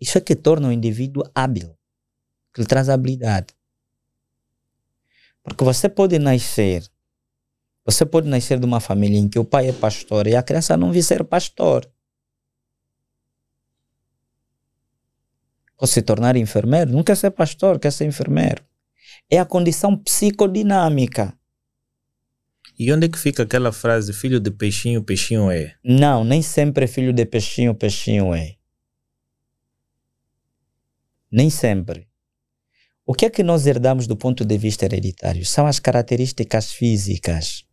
Isso é que torna o indivíduo hábil, que lhe traz habilidade. Porque você pode nascer, você pode nascer de uma família em que o pai é pastor e a criança não vir ser pastor. Ou se tornar enfermeiro, não quer ser pastor, quer ser enfermeiro. É a condição psicodinâmica. E onde é que fica aquela frase, filho de peixinho, peixinho é? Não, nem sempre filho de peixinho, peixinho é. Nem sempre. O que é que nós herdamos do ponto de vista hereditário? São as características físicas.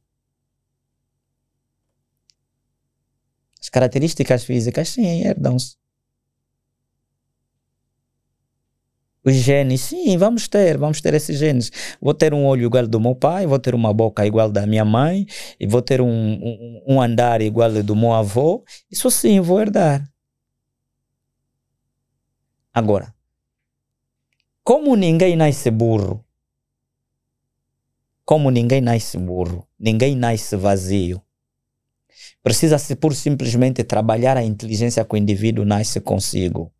As características físicas, sim, herdam-se. Os genes, sim, vamos ter, vamos ter esses genes. Vou ter um olho igual do meu pai, vou ter uma boca igual da minha mãe, e vou ter um, um, um andar igual do meu avô. Isso sim, vou herdar. Agora, como ninguém nasce burro, como ninguém nasce burro, ninguém nasce vazio. Precisa-se por simplesmente trabalhar a inteligência que o indivíduo nasce consigo.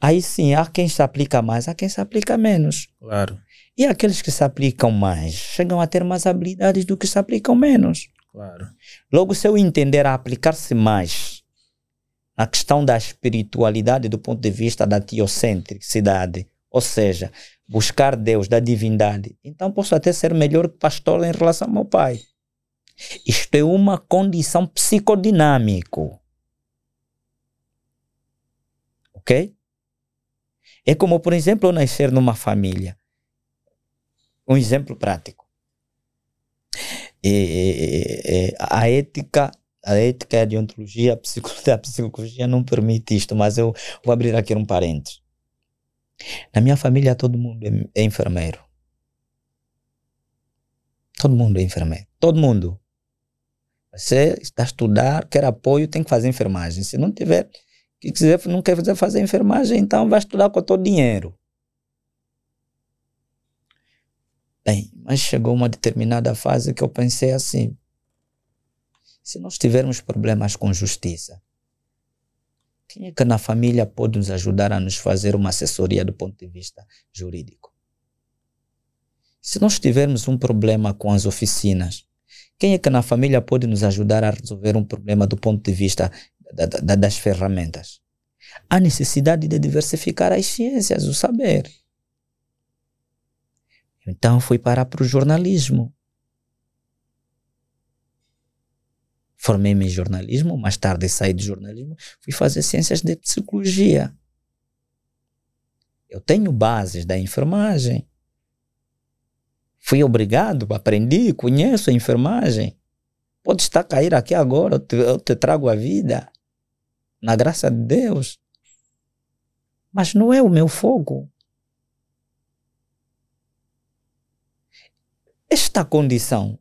Aí sim, há quem se aplica mais, há quem se aplica menos. Claro. E aqueles que se aplicam mais chegam a ter mais habilidades do que se aplicam menos. Claro. Logo, se eu entender a aplicar-se mais na questão da espiritualidade do ponto de vista da teocentricidade, ou seja, buscar Deus, da divindade, então posso até ser melhor que pastor em relação ao meu pai. Isto é uma condição psicodinâmica. Ok? É como, por exemplo, nascer numa família. Um exemplo prático. É, é, é, a ética, a ética, a deontologia, a psicologia, a psicologia não permite isto, mas eu vou abrir aqui um parênteses. Na minha família todo mundo é enfermeiro. Todo mundo é enfermeiro. Todo mundo. Você está a estudar, quer apoio, tem que fazer enfermagem. Se não tiver, que quiser, não quer fazer enfermagem, então vai estudar com todo dinheiro. Bem, mas chegou uma determinada fase que eu pensei assim: se nós tivermos problemas com justiça, quem é que na família pode nos ajudar a nos fazer uma assessoria do ponto de vista jurídico? Se nós tivermos um problema com as oficinas, quem é que na família pode nos ajudar a resolver um problema do ponto de vista da, da, das ferramentas? Há necessidade de diversificar as ciências, o saber. Então fui parar para o jornalismo. Formei-me em jornalismo, mais tarde saí de jornalismo, fui fazer ciências de psicologia. Eu tenho bases da enfermagem. Fui obrigado, aprendi, conheço a enfermagem. Pode estar cair aqui agora, eu te, eu te trago a vida. Na graça de Deus. Mas não é o meu fogo. Esta condição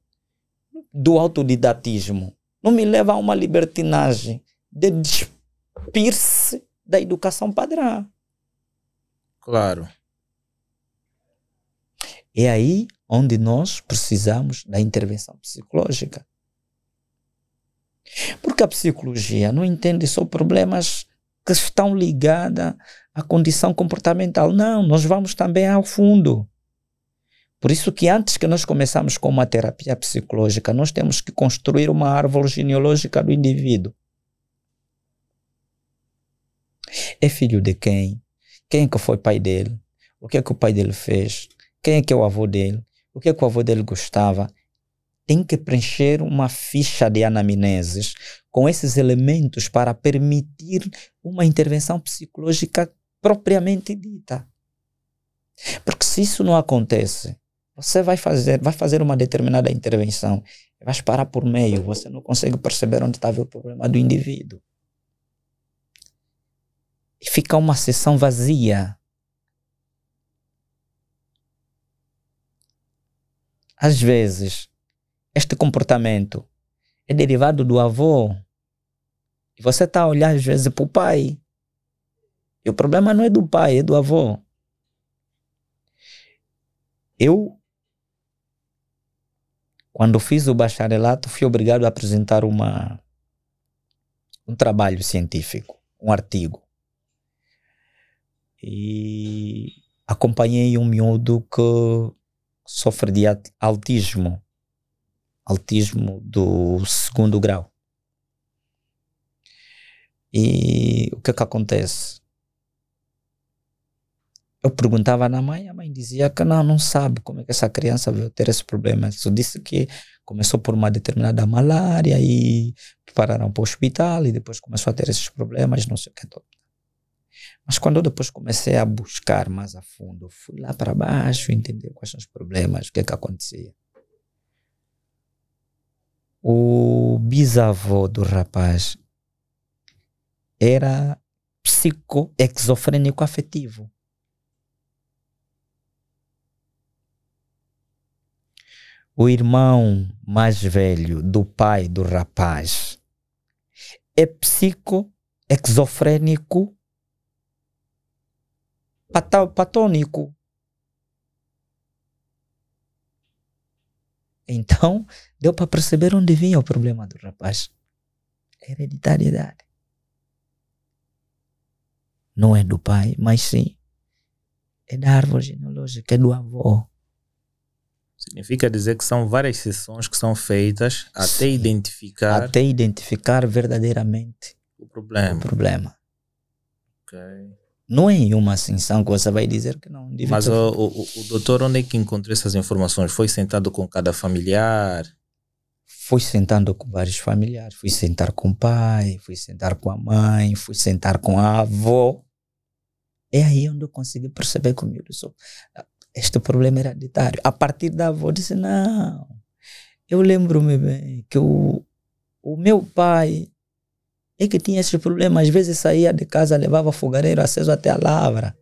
do autodidatismo não me leva a uma libertinagem de despir-se da educação padrão. Claro. É aí onde nós precisamos da intervenção psicológica. Porque a psicologia não entende só problemas que estão ligados à condição comportamental. Não, nós vamos também ao fundo. Por isso que antes que nós começamos com uma terapia psicológica, nós temos que construir uma árvore genealógica do indivíduo. É filho de quem? Quem é que foi pai dele? O que é que o pai dele fez? Quem é que é o avô dele? O que é que o avô dele gostava? Tem que preencher uma ficha de anamneses com esses elementos para permitir uma intervenção psicológica propriamente dita. Porque se isso não acontece, você vai fazer, vai fazer uma determinada intervenção, vai parar por meio, você não consegue perceber onde está o problema do indivíduo. E fica uma sessão vazia. Às vezes, este comportamento é derivado do avô. E você está a olhar às vezes para o pai. E o problema não é do pai, é do avô. Eu quando fiz o bacharelato, fui obrigado a apresentar uma, um trabalho científico, um artigo. E acompanhei um miúdo que sofre de autismo, autismo do segundo grau. E o que é que acontece? Eu perguntava na mãe, a mãe dizia que não, não sabe como é que essa criança veio ter esse problema. Só disse que começou por uma determinada malária e pararam para o hospital e depois começou a ter esses problemas, não sei o que. Todo. Mas quando eu depois comecei a buscar mais a fundo, fui lá para baixo entender quais são os problemas, o que é que acontecia. O bisavô do rapaz era psicoexofrênico afetivo. o irmão mais velho do pai do rapaz é psico-exofrênico patônico. Então, deu para perceber onde vinha o problema do rapaz. Hereditariedade. Não é do pai, mas sim é da árvore genealógica, é do avô. Significa dizer que são várias sessões que são feitas até sim, identificar. Até identificar verdadeiramente o problema. O problema. Okay. Não é em uma ascensão que você vai dizer que não. Mas o, o, o, doutor, onde é que encontrou essas informações? Foi sentado com cada familiar? Fui sentando com vários familiares. Fui sentar com o pai, fui sentar com a mãe, fui sentar com a avó. É aí onde eu consegui perceber comigo. Este problema hereditário. A partir da avó, eu disse: não. Eu lembro-me bem que o, o meu pai é que tinha esse problema. Às vezes saía de casa, levava fogareiro aceso até a lavra.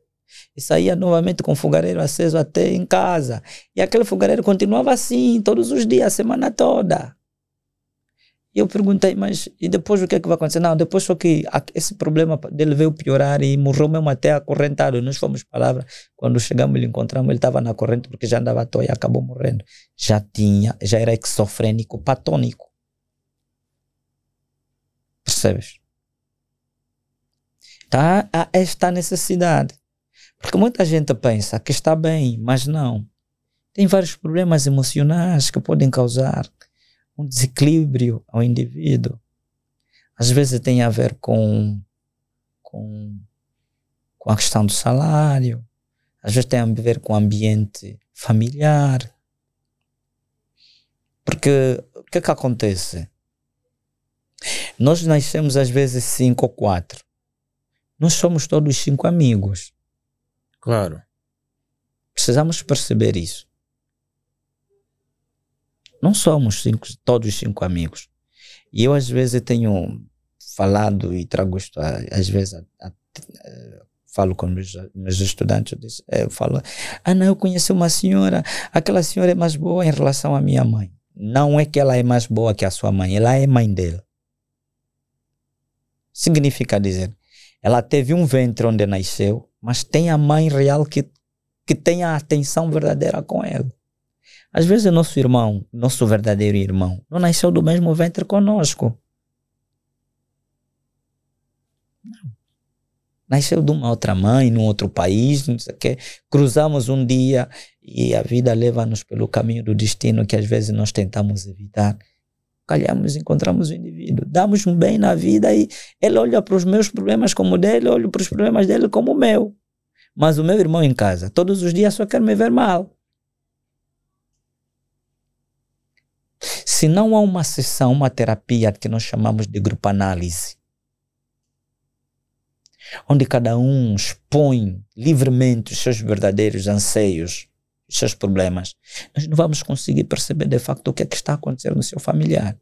E saía novamente com fogareiro aceso até em casa. E aquele fogareiro continuava assim, todos os dias, a semana toda. E eu perguntei, mas e depois o que é que vai acontecer? Não, depois só que esse problema dele veio piorar e morreu mesmo até acorrentado. Nós fomos palavra, quando chegamos e encontramos, ele estava na corrente porque já andava à toa e acabou morrendo. Já tinha, já era esquizofrênico patônico. Percebes? Tá há esta necessidade. Porque muita gente pensa que está bem, mas não. Tem vários problemas emocionais que podem causar um desequilíbrio ao indivíduo. Às vezes tem a ver com, com, com a questão do salário, às vezes tem a ver com o ambiente familiar. Porque o que é que acontece? Nós nascemos às vezes cinco ou quatro. Nós somos todos cinco amigos. Claro. Precisamos perceber isso. Não somos cinco, todos cinco amigos. E eu às vezes tenho falado e trago isto, às vezes a, a, a, falo com meus, meus estudantes, eu falo, ah não, eu conheci uma senhora, aquela senhora é mais boa em relação à minha mãe. Não é que ela é mais boa que a sua mãe, ela é mãe dele. Significa dizer, ela teve um ventre onde nasceu, mas tem a mãe real que, que tem a atenção verdadeira com ela. Às vezes, nosso irmão, nosso verdadeiro irmão, não nasceu do mesmo ventre conosco. Não. Nasceu de uma outra mãe, num outro país, não sei o quê. Cruzamos um dia e a vida leva-nos pelo caminho do destino que às vezes nós tentamos evitar calhamos, encontramos o indivíduo, damos um bem na vida e ele olha para os meus problemas como dele, olha para os problemas dele como o meu. Mas o meu irmão em casa, todos os dias só quer me ver mal. Se não há uma sessão, uma terapia que nós chamamos de grupo análise, onde cada um expõe livremente os seus verdadeiros anseios, os seus problemas, nós não vamos conseguir perceber de facto o que é que está acontecendo no seu familiar.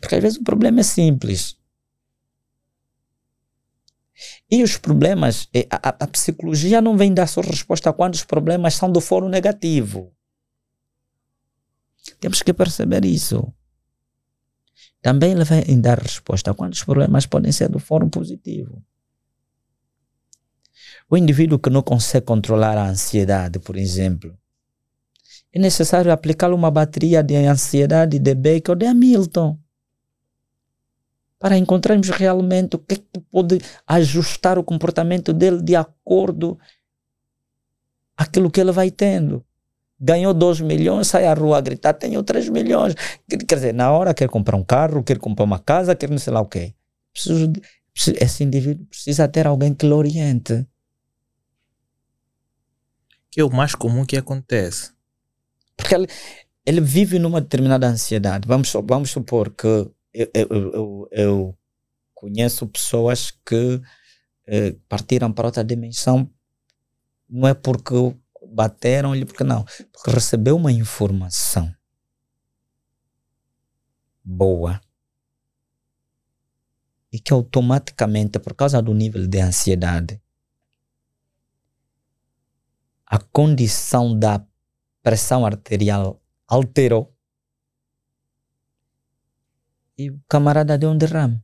Porque às vezes o problema é simples. E os problemas, a, a, psicologia não vem dar sua resposta quando os problemas são do foro negativo. Temos que perceber isso. Também ele vem dar resposta quando os problemas podem ser do foro positivo. O indivíduo que não consegue controlar a ansiedade, por exemplo, é necessário aplicar uma bateria de ansiedade de Beck ou de Hamilton para encontrarmos realmente o que, é que pode ajustar o comportamento dele de acordo aquilo que ele vai tendo. Ganhou 2 milhões, sai à rua a gritar, tenho 3 milhões. Quer dizer, na hora quer comprar um carro, quer comprar uma casa, quer não sei lá o quê. Preciso, esse indivíduo precisa ter alguém que lhe oriente que é o mais comum que acontece. Porque ele, ele vive numa determinada ansiedade. Vamos, vamos supor que eu, eu, eu, eu conheço pessoas que eh, partiram para outra dimensão, não é porque bateram-lhe, porque não, porque recebeu uma informação boa e que automaticamente, por causa do nível de ansiedade, a condição da pressão arterial alterou e o camarada deu um derrame.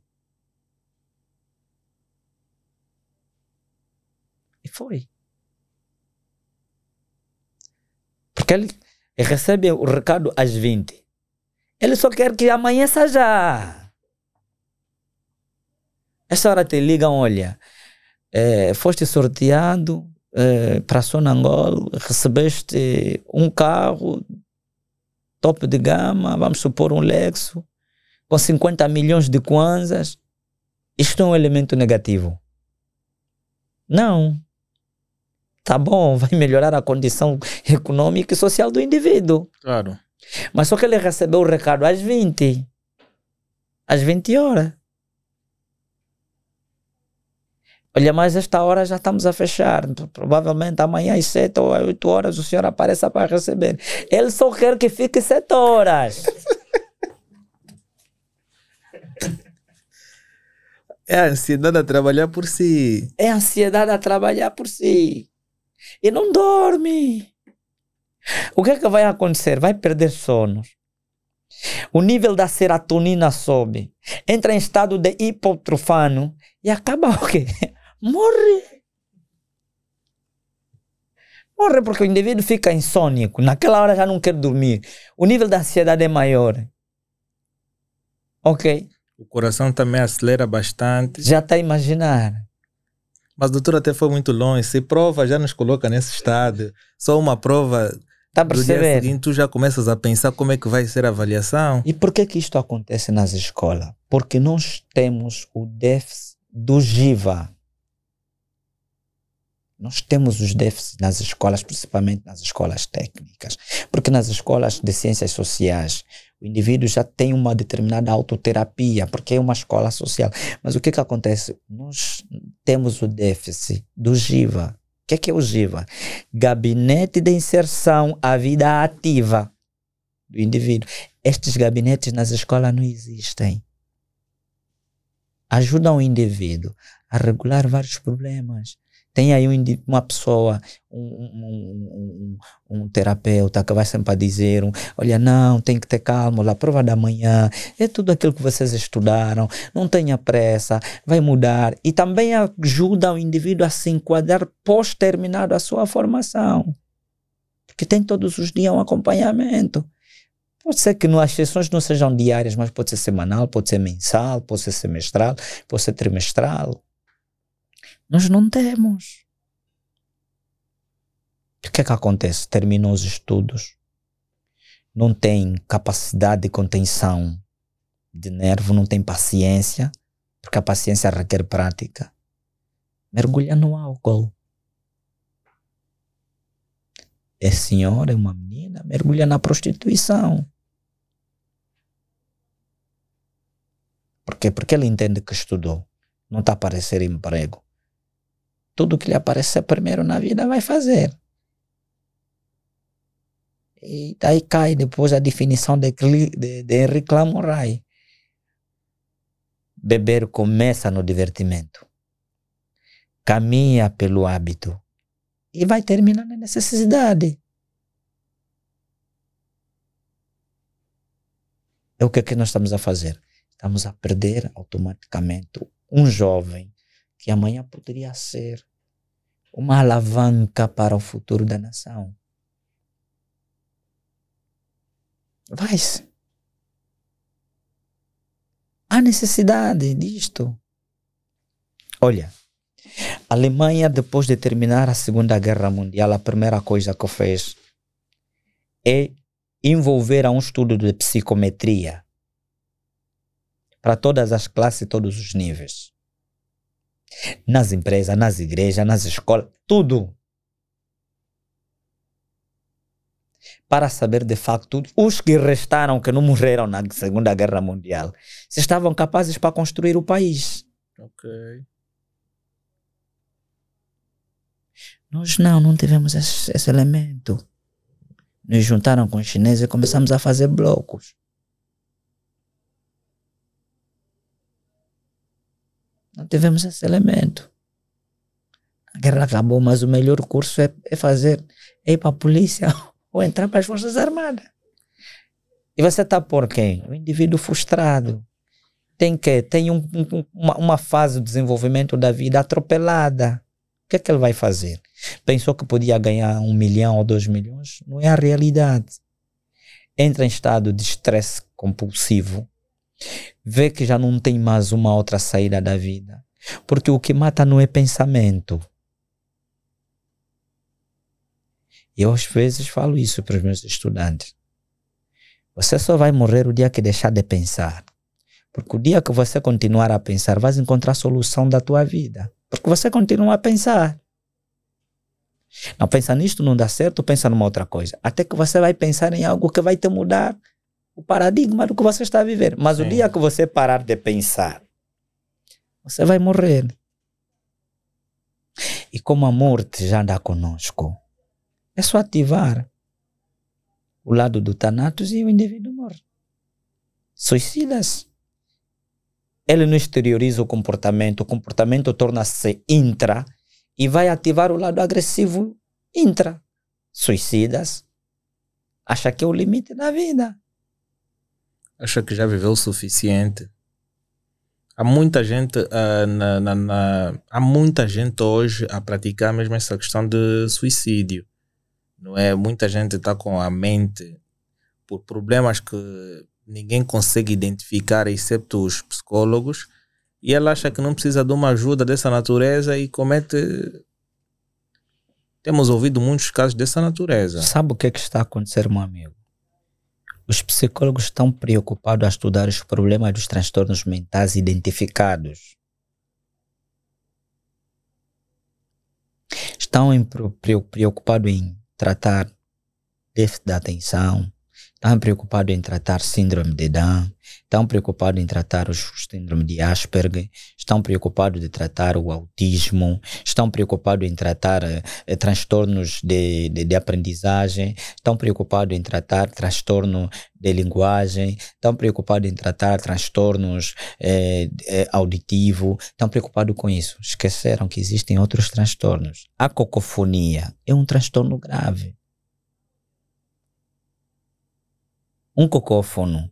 E foi. Porque ele, recebe o recado às 20. Ele só quer que amanheça já. Essa hora te ligam, olha, é, foste sorteado para Sonangol, recebeste um carro top de gama, vamos supor um Lexus, com 50 milhões de kwanzas. Isto é um elemento negativo. Não. Tá bom, vai melhorar a condição econômica e social do indivíduo. Claro. Mas só que ele recebeu o recado às 20. Às 20 horas. Olha, mas esta hora já estamos a fechar. Provavelmente amanhã às 7 ou às 8 horas o senhor apareça para receber. Ele só quer que fique 7 horas. É a ansiedade a trabalhar por si. É a ansiedade a trabalhar por si. E não dorme. O que é que vai acontecer? Vai perder sono. O nível da serotonina sobe. Entra em estado de hipotrofano e acaba o quê? Morre. Morre porque o indivíduo fica insônico. Naquela hora já não quer dormir. O nível da ansiedade é maior. Ok? O coração também acelera bastante. Já está a imaginar. Mas o doutor até foi muito longe. Se prova já nos coloca nesse estado. Só uma prova Tá a do dia seguinte tu já começas a pensar como é que vai ser a avaliação. E por que que isto acontece nas escolas? Porque nós temos o déficit do GIVA. Nós temos os déficits nas escolas, principalmente nas escolas técnicas. Porque nas escolas de ciências sociais, o indivíduo já tem uma determinada autoterapia, porque é uma escola social. Mas o que que acontece? Nós temos o déficit do GIVA. O que é que é o GIVA? Gabinete de Inserção à Vida Ativa do indivíduo. Estes gabinetes nas escolas não existem. Ajudam o indivíduo a regular vários problemas. Tem aí um uma pessoa, um, um- um- terapeuta que vai sempre dizer: olha, não, tem que ter calma, a prova da manhã é tudo aquilo que vocês estudaram, não tenha pressa, vai mudar. E também ajuda o indivíduo a se enquadrar pós-terminado a sua formação. Porque tem todos os dias um acompanhamento. Pode ser que as sessões não sejam diárias, mas pode ser semanal, pode ser mensal, pode ser semestral, pode ser trimestral. Nós não temos. O que é que acontece? Terminou os estudos, não tem capacidade de contenção de nervo, não tem paciência, porque a paciência requer prática. Mergulha no álcool. É senhora, é uma menina, mergulha na prostituição. Por quê? Porque ele entende que estudou. Não está a aparecer emprego. Tudo que lhe aparecer primeiro na vida vai fazer. E daí cai depois a definição de, de, de Henrique Lamorai. Beber começa no divertimento. Caminha pelo hábito. E vai terminar na necessidade. É o que, é que nós estamos a fazer? Estamos a perder automaticamente um jovem que amanhã poderia ser uma alavanca para o futuro da nação. Vai-se. Há necessidade disto. Olha, a Alemanha, depois de terminar a Segunda Guerra Mundial, a primeira coisa que fez é envolver a um estudo de psicometria para todas as classes e todos os níveis. Nas empresas, nas igrejas, nas escolas, tudo. Para saber de facto os que restaram, que não morreram na Segunda Guerra Mundial, se estavam capazes para construir o país. Ok. Nós não, não tivemos esse, esse elemento. Nos juntaram com os chineses e começamos a fazer blocos. Não tivemos esse elemento. A guerra acabou, mas o melhor curso é, é fazer, é ir para a polícia ou entrar para as Forças Armadas. E você está por quem? O indivíduo frustrado. Tem que tem um, um- uma, uma fase do desenvolvimento da vida atropelada. O que é que ele vai fazer? Pensou que podia ganhar um milhão ou dois milhões? Não é a realidade. entra em estado de estresse compulsivo, vê que já não tem mais uma outra saída da vida. Porque o que mata não é pensamento. Eu às vezes falo isso para os meus estudantes. Você só vai morrer o dia que deixar de pensar. Porque o dia que você continuar a pensar, vai encontrar a solução da tua vida. Porque você continua a pensar. Não pensa nisto, não dá certo, pensa numa outra coisa. Até que você vai pensar em algo que vai te mudar o paradigma do que você está a viver. Mas Sim. o dia que você parar de pensar, você vai morrer. E como a morte já anda conosco, é só ativar o lado do Thanatos e o indivíduo morre. Suicidas. Ele não exterioriza o comportamento, o comportamento torna-se intra e vai ativar o lado agressivo intra. Suicidas. Acha que é o limite da vida. Acha que já viveu o suficiente. Há muita gente uh, na, na, na, há muita gente hoje a praticar mesmo essa questão de suicídio. Não é? Muita gente está com a mente por problemas que ninguém consegue identificar, exceto os psicólogos, e ela acha que não precisa de uma ajuda dessa natureza e comete. Temos ouvido muitos casos dessa natureza. Sabe o que, é que está a acontecer, meu amigo? Os psicólogos estão preocupados a estudar os problemas dos transtornos mentais identificados. Estão preocupados em tratar déficit da atenção, estão preocupados em tratar síndrome de Down, estão preocupados em tratar o síndrome de Asperger, estão preocupados em tratar o autismo, estão preocupados em tratar eh, transtornos de, de, de, aprendizagem, estão preocupados em tratar transtorno de linguagem, estão preocupados em tratar transtornos eh, eh, auditivos, estão preocupados com isso. Esqueceram que existem outros transtornos. A cocofonia é um transtorno grave Um cocófono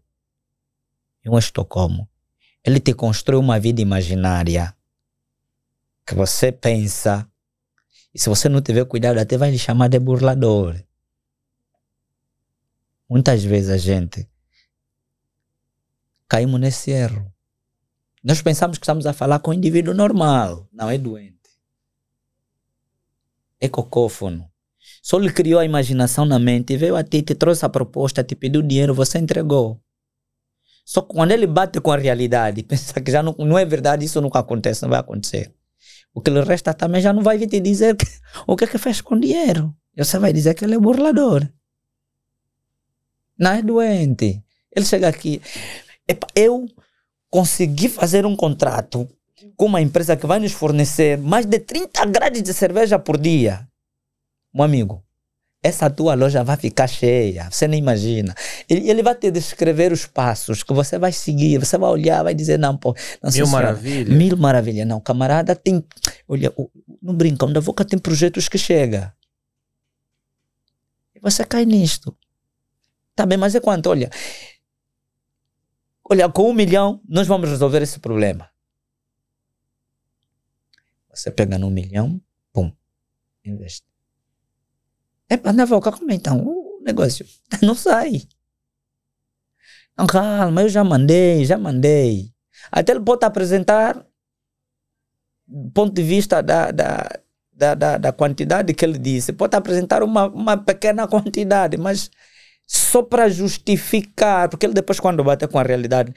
em um Estocolmo, ele te constrói uma vida imaginária que você pensa e se você não tiver cuidado até vai lhe chamar de burlador. Muitas vezes a gente caímos nesse erro. Nós pensamos que estamos a falar com um indivíduo normal. Não, é doente. É cocófono. Só lhe criou a imaginação na mente, veio a ti, te trouxe a proposta, te pediu dinheiro, você entregou. Só que quando ele bate com a realidade, pensa que já não, não é verdade, isso nunca acontece, não vai acontecer. O que lhe resta também já não vai vir te dizer que, o que é que fez com dinheiro. Você vai dizer que ele é burlador. Não é doente. Ele chega aqui. Epa, eu consegui fazer um contrato com uma empresa que vai nos fornecer mais de 30 grades de cerveja por dia. Meu amigo, essa tua loja vai ficar cheia, você nem imagina. Ele, ele vai te descrever os passos que você vai seguir, você vai olhar, vai dizer, não, pô, não Mil maravilhas. Mil maravilhas. Não, camarada tem, olha, não brinca, onde a boca tem projetos que chega. E você cai nisto. Tá bem, mas é quanto? Olha, olha, com um milhão nós vamos resolver esse problema. Você pega no milhão, pum, investe. É para andar como então? O negócio não sai. Não, calma, eu já mandei, já mandei. Até ele pode apresentar ponto de vista da, da, da, da, da quantidade que ele disse. Pode apresentar uma, uma pequena quantidade, mas só para justificar, porque ele depois quando bate com a realidade,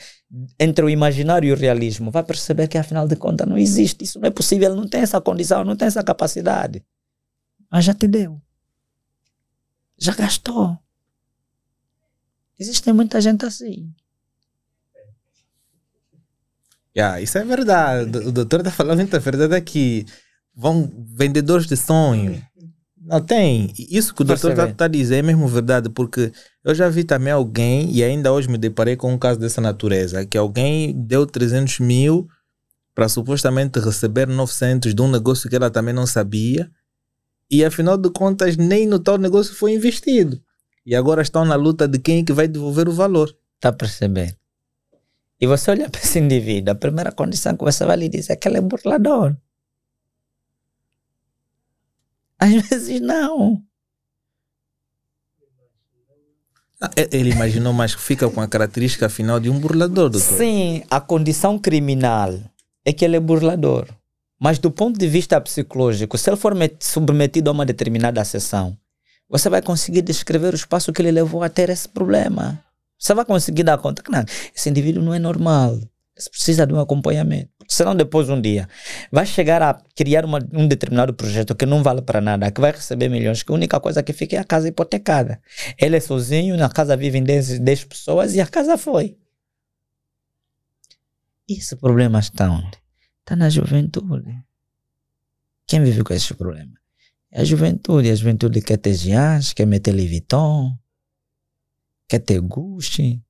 entre o imaginário e o realismo, vai perceber que afinal de contas não existe, isso não é possível, ele não tem essa condição, não tem essa capacidade. Mas já te deu já gastou. Existe muita gente assim. Yeah, isso é verdade. O doutor está falando muita verdade aqui. Vão vendedores de sonho. Não tem. Isso que o doutor está tá a dizer é mesmo verdade, porque eu já vi também alguém, e ainda hoje me deparei com um caso dessa natureza, que alguém deu 300 mil para supostamente receber 900 de um negócio que ela também não sabia e afinal de contas nem no tal negócio foi investido. E agora estão na luta de quem é que vai devolver o valor. Está percebendo? E você olha para esse indivíduo, a primeira condição que você vai lhe dizer é que ele é burlador. Às vezes não. Ah, ele imaginou, mas fica com a característica final de um burlador, doutor. Sim, a condição criminal é que ele é burlador. Mas do ponto de vista psicológico, se ele for submetido a uma determinada sessão, você vai conseguir descrever o espaço que ele levou a ter esse problema. Você vai conseguir dar conta que não, esse indivíduo não é normal. Você precisa de um acompanhamento. Senão, depois, um dia, vai chegar a criar uma, um determinado projeto que não vale para nada, que vai receber milhões, que a única coisa que fica é a casa hipotecada. Ele é sozinho, na casa vivem 10, 10 pessoas e a casa foi. E esse problema está onde? Está na juventude. Quem vive com esse problema? É a juventude. A juventude quer ter giants, quer meter Leviton, quer ter Gucci,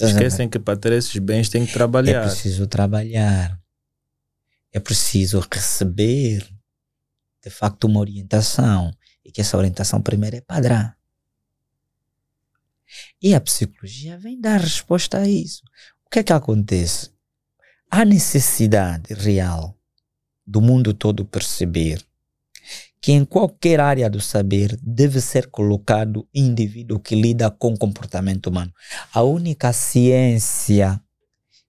Esquecem que para ter esses bens tem que trabalhar. É preciso trabalhar. É preciso receber, de facto, uma orientação. E que essa orientação primeiro é padrão. E a psicologia vem dar resposta a isso. O que é que acontece? Há necessidade real do mundo todo perceber que em qualquer área do saber deve ser colocado indivíduo que lida com comportamento humano. A única ciência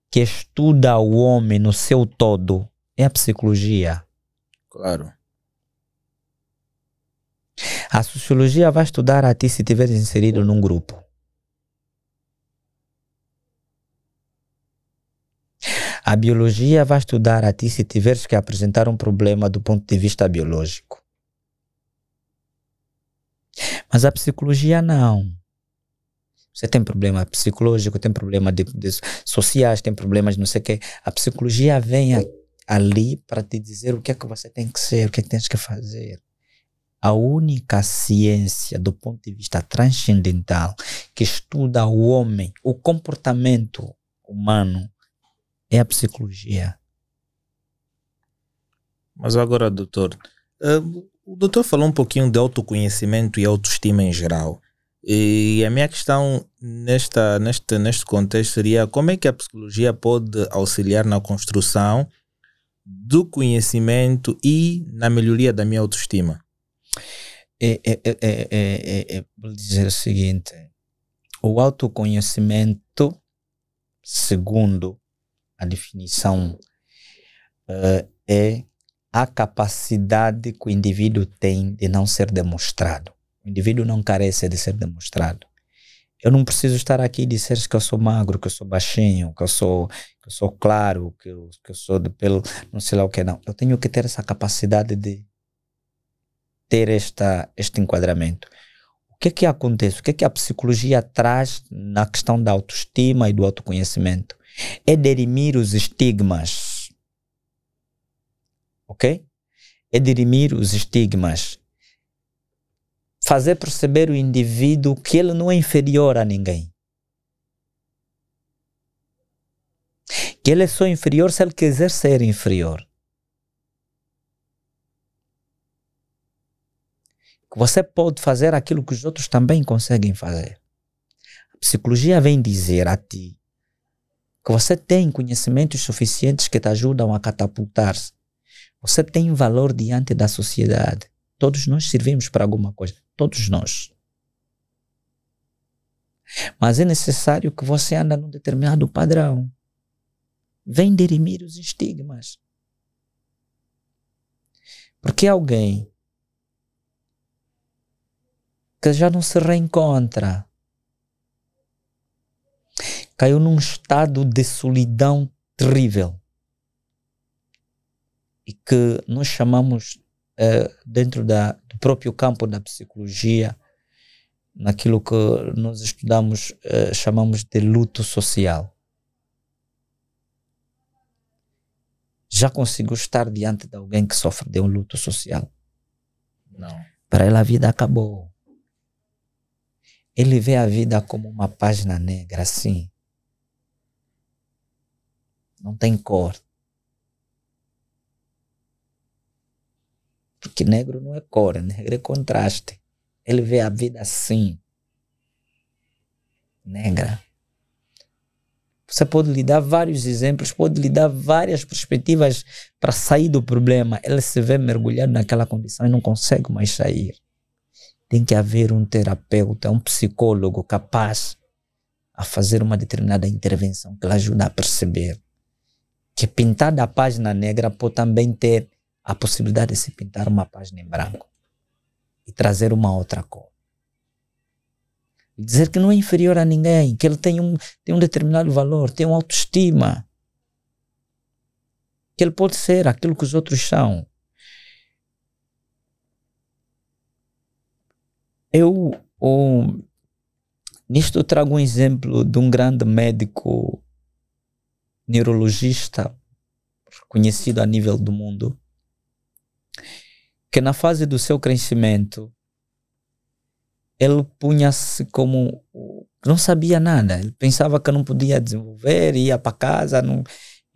que estuda o homem no seu todo é a psicologia. Claro. A sociologia vai estudar a ti se estiver inserido num grupo. A biologia vai estudar a ti se tiveres que apresentar um problema do ponto de vista biológico. Mas a psicologia não. Você tem problema psicológico, tem problema de, de sociais, tem problemas não sei o quê. A psicologia vem a, ali para te dizer o que é que você tem que ser, o que é que tens que fazer. A única ciência do ponto de vista transcendental que estuda o homem, o comportamento humano, é a psicologia. Mas agora, doutor, uh, o doutor falou um pouquinho de autoconhecimento e autoestima em geral. E a minha questão nesta, neste, neste contexto seria como é que a psicologia pode auxiliar na construção do conhecimento e na melhoria da minha autoestima? É, é, é, é, vou dizer o seguinte: o autoconhecimento, segundo a definição, uh, é a capacidade que o indivíduo tem de não ser demonstrado. O indivíduo não carece de ser demonstrado. Eu não preciso estar aqui e dizer que eu sou magro, que eu sou baixinho, que eu sou, que eu sou claro, que eu, que eu sou de pelo, não sei lá o que não. Eu tenho que ter essa capacidade de ter esta, este enquadramento. O que é que acontece? O que é que a psicologia traz na questão da autoestima e do autoconhecimento? É derimir os estigmas ok? É dirimir os estigmas. Fazer perceber o indivíduo que ele não é inferior a ninguém. Que ele é só inferior se ele quiser ser inferior. Que você pode fazer aquilo que os outros também conseguem fazer. A psicologia vem dizer a ti que você tem conhecimentos suficientes que te ajudam a catapultar-se você tem valor diante da sociedade. Todos nós servimos para alguma coisa. Todos nós. Mas é necessário que você ande num determinado padrão. Vem dirimir os estigmas. Porque alguém que já não se reencontra caiu num estado de solidão terrível e que nós chamamos, uh, dentro da, do próprio campo da psicologia, naquilo que nós estudamos, uh, chamamos de luto social. Já conseguiu estar diante de alguém que sofre de um luto social? Não. Para ele a vida acabou. Ele vê a vida como uma página negra, assim. Não tem cor. Porque negro não é cor, negro é contraste. Ele vê a vida assim. Negra. Você pode lhe dar vários exemplos, pode lhe dar várias perspectivas para sair do problema. Ele se vê mergulhado naquela condição e não consegue mais sair. tem que haver um terapeuta, um psicólogo capaz a fazer uma determinada intervenção que lhe ajuda a perceber que pintar da página negra pode também ter a possibilidade de se pintar uma página em branco e trazer uma outra cor. Dizer que não é inferior a ninguém, que ele tem um, tem um determinado valor, tem uma autoestima. Que ele pode ser aquilo que os outros são. Eu, um, nisto trago um exemplo de um grande médico neurologista reconhecido a nível do mundo, que na fase do seu crescimento ele punha-se como não sabia nada, ele pensava que não podia desenvolver, ia para casa, não,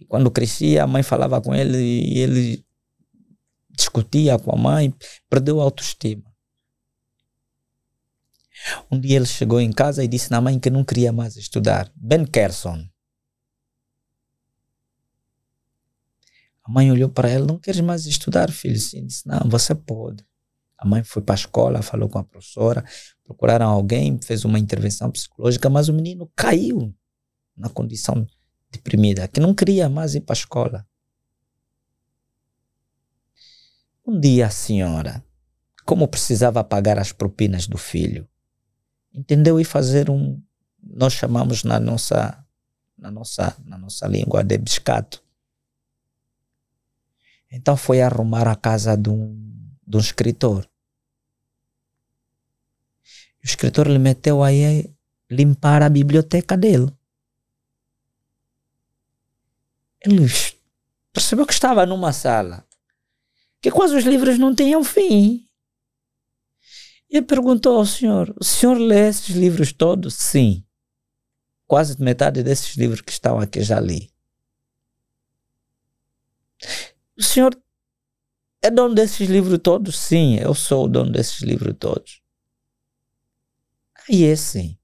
quando crescia a mãe falava com ele e ele discutia com a mãe, perdeu a autoestima. Um dia ele chegou em casa e disse na mãe que não queria mais estudar. Ben Kerson. A mãe olhou para ele, não queres mais estudar, filho? Sim, disse, não, você pode. A mãe foi para a escola, falou com a professora, procuraram alguém, fez uma intervenção psicológica, mas o menino caiu na condição deprimida, que não queria mais ir para a escola. Um dia a senhora, como precisava pagar as propinas do filho, entendeu e fazer um, nós chamamos na nossa, na nossa, na nossa língua de biscato. Então foi arrumar a casa de um, de um escritor. O escritor lhe meteu aí limpar a biblioteca dele. Ele percebeu que estava numa sala que quase os livros não tinham fim. E perguntou ao senhor: O senhor lê esses livros todos? Sim. Quase metade desses livros que estão aqui já li. O senhor é dono desses livros todos? Sim, eu sou o dono desses livros todos. Aí é sim.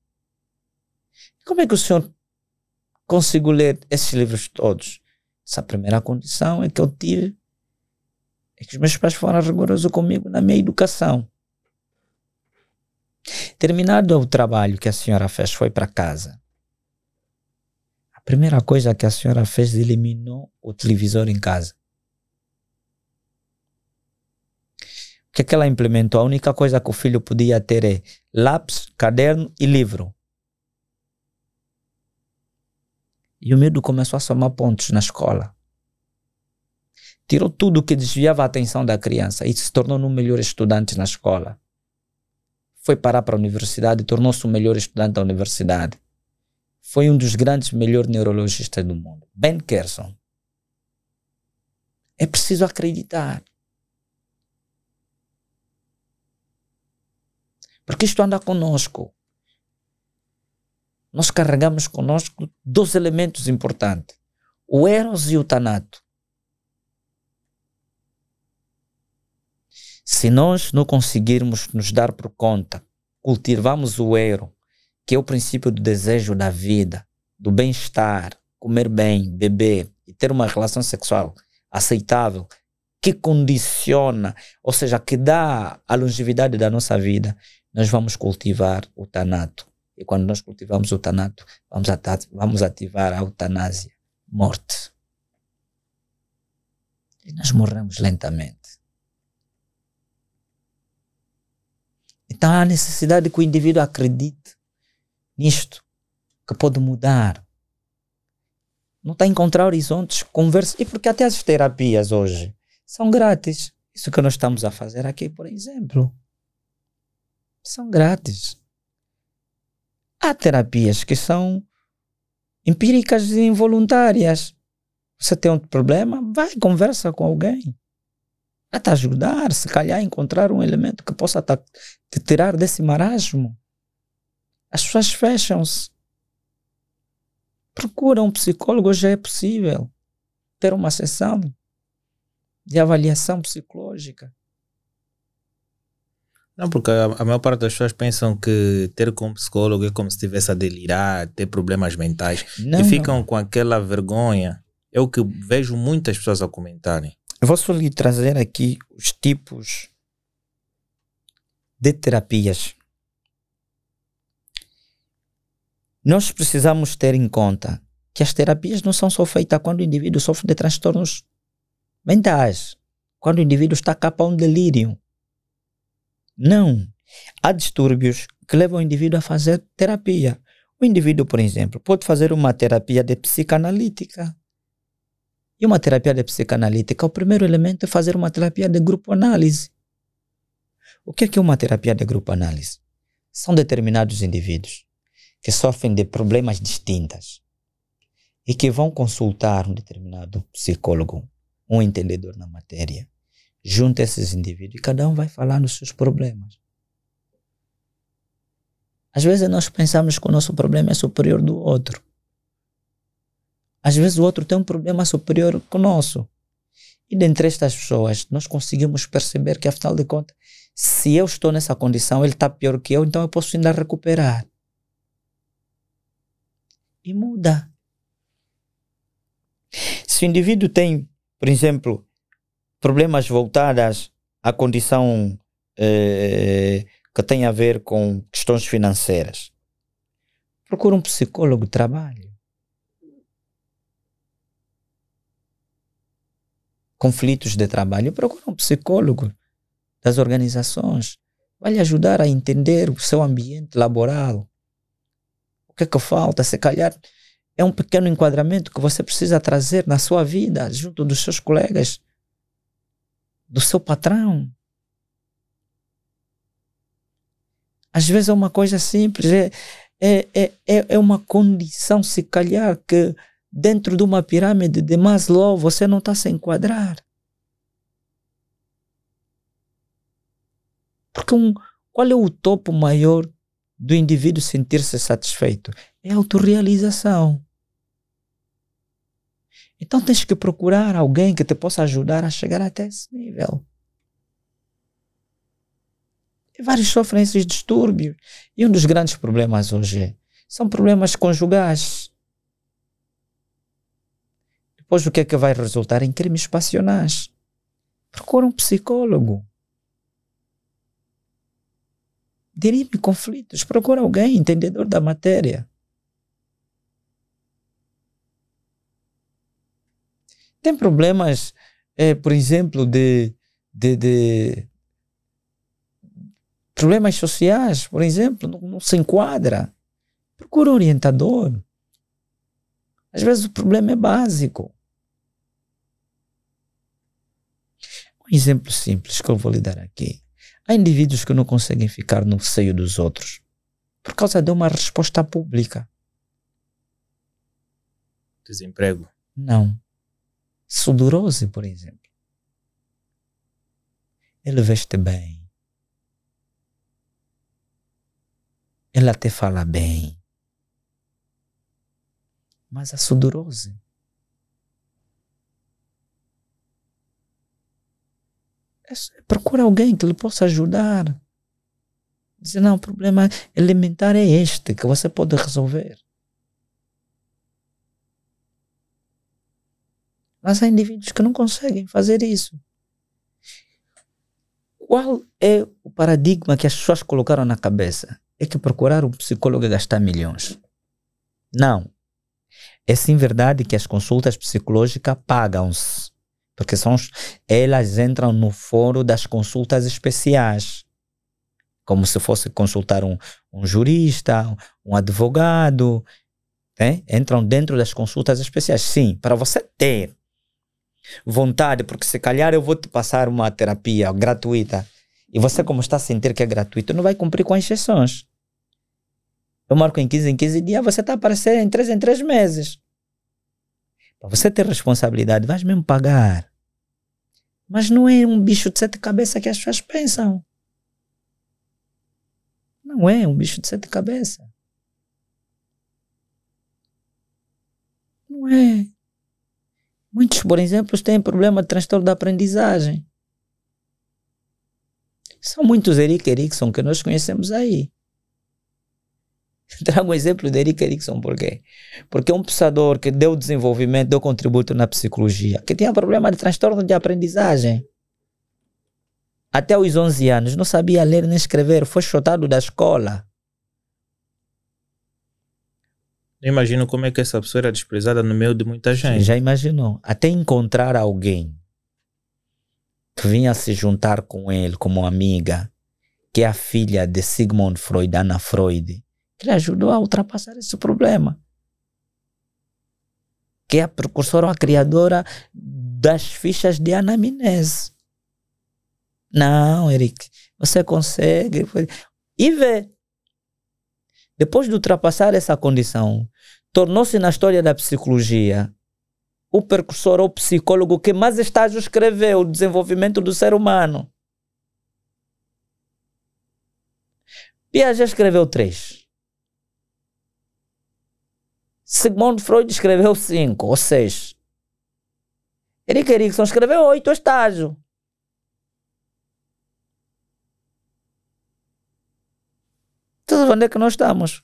Como é que o senhor conseguiu ler esses livros todos? Essa primeira condição é que eu tive é que os meus pais foram rigorosos comigo na minha educação. Terminado o trabalho que a senhora fez, foi para casa. A primeira coisa que a senhora fez, eliminou o televisor em casa. O que, é que ela implementou? A única coisa que o filho podia ter é lápis, caderno e livro. E o medo começou a somar pontos na escola. Tirou tudo que desviava a atenção da criança e se tornou um melhor estudante na escola. Foi parar para a universidade e tornou-se o melhor estudante da universidade. Foi um dos grandes melhores neurologistas do mundo. Ben Kerson. É preciso acreditar. Porque isto anda conosco. Nós carregamos conosco dois elementos importantes: o Eros e o Tanato. Se nós não conseguirmos nos dar por conta, cultivamos o Ero, que é o princípio do desejo da vida, do bem-estar, comer bem, beber e ter uma relação sexual aceitável, que condiciona, ou seja, que dá a longevidade da nossa vida, nós vamos cultivar o tanato. E quando nós cultivamos o tanato, vamos, vamos ativar a eutanásia, morte. E nós morremos lentamente. Então há necessidade que o indivíduo acredite nisto, que pode mudar. Não está a encontrar horizontes, conversa. E porque até as terapias hoje são grátis. Isso que nós estamos a fazer aqui, por exemplo são grátis. Há terapias que são empíricas e involuntárias. Você tem um problema, vai conversa com alguém. Vai te ajudar, se calhar encontrar um elemento que possa te tirar desse marasmo. As pessoas fecham-se. Procura um psicólogo, já é possível ter uma sessão de avaliação psicológica. Não, porque a, a, maior parte das pessoas pensam que ter como psicólogo é como se estivesse a delirar, ter problemas mentais. Não, e ficam não. com aquela vergonha. É o que vejo muitas pessoas a comentarem. Eu vou só lhe trazer aqui os tipos de terapias, nós precisamos ter em conta que as terapias não são só feitas quando o indivíduo sofre de transtornos mentais, quando o indivíduo está capa a um delírio. Não. Há distúrbios que levam o indivíduo a fazer terapia. O indivíduo, por exemplo, pode fazer uma terapia de psicanalítica. E uma terapia de psicanalítica, o primeiro elemento é fazer uma terapia de grupo análise. O que é, que é uma terapia de grupo análise? São determinados indivíduos que sofrem de problemas distintos e que vão consultar um determinado psicólogo, um entendedor na matéria, junto a esses indivíduos e cada um vai falar nos seus problemas. Às vezes nós pensamos que o nosso problema é superior do outro. Às vezes o outro tem um problema superior que o nosso. E dentre estas pessoas, nós conseguimos perceber que, afinal de contas, se eu estou nessa condição, ele está pior que eu, então eu posso ainda recuperar. E muda. Se o indivíduo tem, por exemplo, problemas voltados à condição eh, que tem a ver com questões financeiras, procura um psicólogo de trabalho. Conflitos de trabalho, procura um psicólogo das organizações. Vai lhe ajudar a entender o seu ambiente laboral. O que é que falta? Se calhar é um pequeno enquadramento que você precisa trazer na sua vida, junto dos seus colegas, do seu patrão. Às vezes é uma coisa simples, é, é, é, é, é uma condição, se calhar, que dentro de uma pirâmide de Maslow você não está a se enquadrar. Porque um, qual é o topo maior do indivíduo sentir-se satisfeito? É a autorrealização. Então tens que procurar alguém que te possa ajudar a chegar até esse nível. E vários sofrem esses distúrbios. E um dos grandes problemas hoje são problemas conjugais. Depois o que é que vai resultar em crimes passionais? Procura um psicólogo. Dirime conflitos. Procura alguém entendedor da matéria. Tem problemas, é, por exemplo, de, de, de, problemas sociais, por exemplo, não, não se enquadra. Procura um orientador. Às vezes o problema é básico. Um exemplo simples que eu vou lhe dar aqui. Há indivíduos que não conseguem ficar no seio dos outros por causa de uma resposta pública. Desemprego? Não. Sudorose, por exemplo. Ele veste bem. Ele até fala bem. Mas a sudorose procura alguém que lhe possa ajudar. Dizer, não, o problema elementar é este, que você pode resolver. Mas há indivíduos que não conseguem fazer isso. Qual é o paradigma que as pessoas colocaram na cabeça? É que procurar um psicólogo é gastar milhões. Não. É sim verdade que as consultas psicológicas pagam-se. Porque são, elas entram no foro das consultas especiais. Como se fosse consultar um, um jurista, um advogado. Né? Entram dentro das consultas especiais. Sim, para você ter vontade, porque se calhar eu vou te passar uma terapia gratuita e você, como está a sentir que é gratuito, não vai cumprir com as exceções. Eu marco em 15 em 15 dias, você está a aparecer em 3 em 3 meses. Para você ter responsabilidade, vais mesmo pagar. Mas não é um bicho de sete cabeças que as pessoas pensam. Não é um bicho de sete cabeças. Não é. Muitos, por exemplo, têm problema de transtorno da aprendizagem. São muitos Eric Erickson que nós conhecemos aí. Trago um exemplo de Eric Erickson, por quê? Porque é um pensador que deu desenvolvimento, deu contributo na psicologia, que tinha problema de transtorno de aprendizagem. até os 11 anos, não sabia ler nem escrever, foi chutado da escola. Eu imagino como é que essa pessoa era desprezada no meio de muita gente. Já imaginou? Até encontrar alguém que vinha se juntar com ele como amiga, que é a filha de Sigmund Freud, Ana Freud, que lhe ajudou a ultrapassar esse problema. Que é a precursora, a criadora das fichas de anamnese. Não, Eric, você consegue. E vê. Depois de ultrapassar essa condição, tornou-se na história da psicologia o precursor ou psicólogo que mais estágios escreveu o desenvolvimento do ser humano. Piaget escreveu três. Sigmund Freud escreveu cinco ou seis. Eric Erikson escreveu oito estágios. Tudo onde é que nós estamos?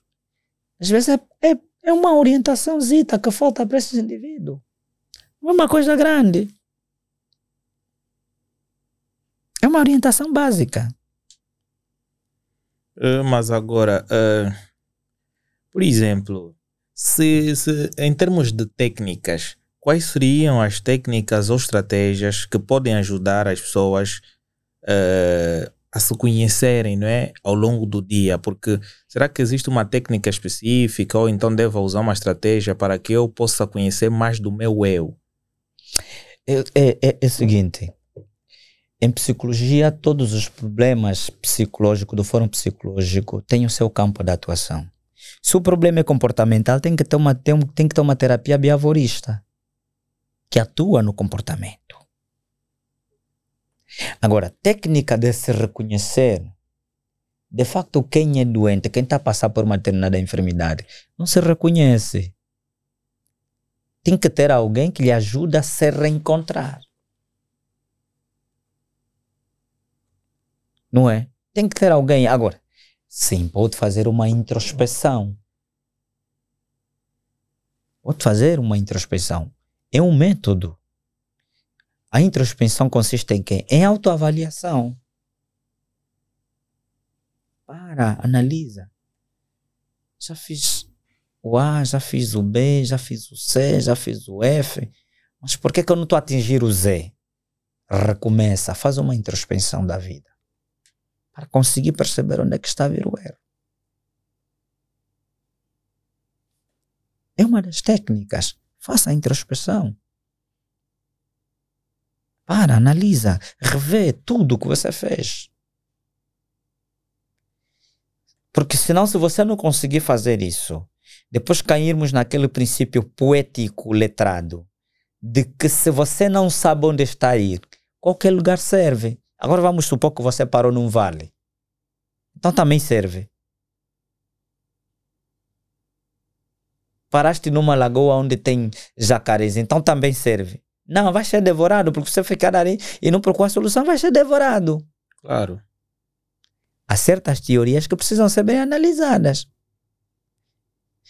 Às vezes é, é, é uma orientaçãozita que falta para esses indivíduos. Não é uma coisa grande. É uma orientação básica. Uh, mas agora, uh, por exemplo, se, se, em termos de técnicas, quais seriam as técnicas ou estratégias que podem ajudar as pessoas uh, a se conhecerem não é? ao longo do dia? Porque será que existe uma técnica específica ou então devo usar uma estratégia para que eu possa conhecer mais do meu eu? É, é, é, é o seguinte, em psicologia, todos os problemas psicológicos, do fórum psicológico, têm o seu campo de atuação. Se o problema é comportamental, tem que ter uma, tem, tem que ter uma terapia behaviorista que atua no comportamento. Agora, técnica de se reconhecer, de facto, quem é doente, quem está a passar por uma determinada enfermidade, não se reconhece tem que ter alguém que lhe ajude a se reencontrar. Não é? Tem que ter alguém. Agora, sim, pode fazer uma introspeção. Pode fazer uma introspeção. É um método. A introspeção consiste em quê? Em autoavaliação. Para, analisa. Já fiz o A, já fiz o B, já fiz o C, já fiz o F. Mas por que, que eu não estou a atingir o Z? Recomeça, faz uma introspecção da vida. Para conseguir perceber onde é que está a vir o erro. É uma das técnicas. Faça a introspecção. Para, analisa, revê tudo o que você fez. Porque senão, se você não conseguir fazer isso, depois cairmos naquele princípio poético letrado de que se você não sabe onde está ir, qualquer lugar serve. Agora vamos supor que você parou num vale. Então também serve. Paraste numa lagoa onde tem jacarés, então também serve. Não, vai ser devorado, porque você ficar ali e não procurar solução, vai ser devorado. Claro. Há certas teorias que precisam ser bem analisadas.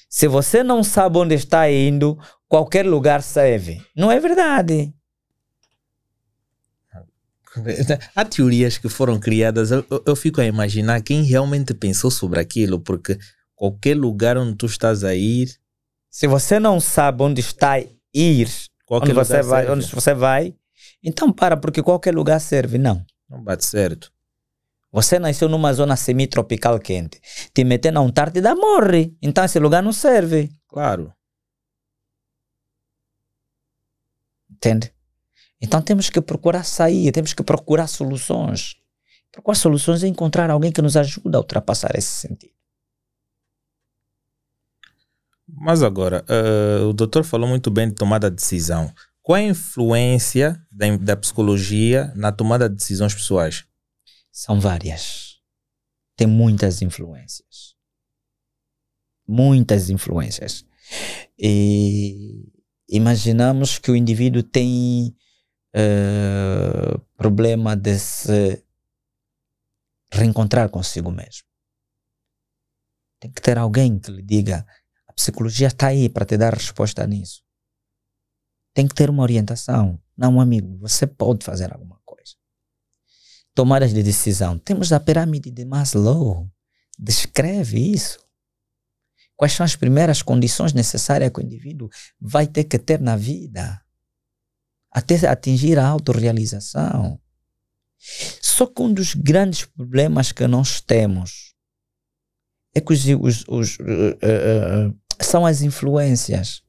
Se você não sabe onde está indo, qualquer lugar serve. Não é verdade. Há teorias que foram criadas, eu, eu, fico a imaginar quem realmente pensou sobre aquilo, porque qualquer lugar onde tu estás a ir. Se você não sabe onde está a ir, onde você, vai, onde você vai, então para, porque qualquer lugar serve. Não. Não bate certo. Você nasceu numa zona semi-tropical quente. Te meter na Antártida, morre. Então esse lugar não serve. Claro. Entende? Então temos que procurar sair, temos que procurar soluções. Procurar soluções é encontrar alguém que nos ajude a ultrapassar esse sentido. Mas agora, uh, o doutor falou muito bem de tomada de decisão. Qual é a influência da, da psicologia na tomada de decisões pessoais? São várias. Tem muitas influências. Muitas influências. E imaginamos que o indivíduo tem uh, problema de se reencontrar consigo mesmo. Tem que ter alguém que lhe diga: psicologia está aí para te dar resposta nisso. Tem que ter uma orientação. Não, amigo, você pode fazer alguma tomadas de decisão. Temos a pirâmide de Maslow. Descreve isso. Quais são as primeiras condições necessárias que o indivíduo vai ter que ter na vida até atingir a autorrealização? Só que um dos grandes problemas que nós temos é que os, os, os uh, uh, uh, são as influências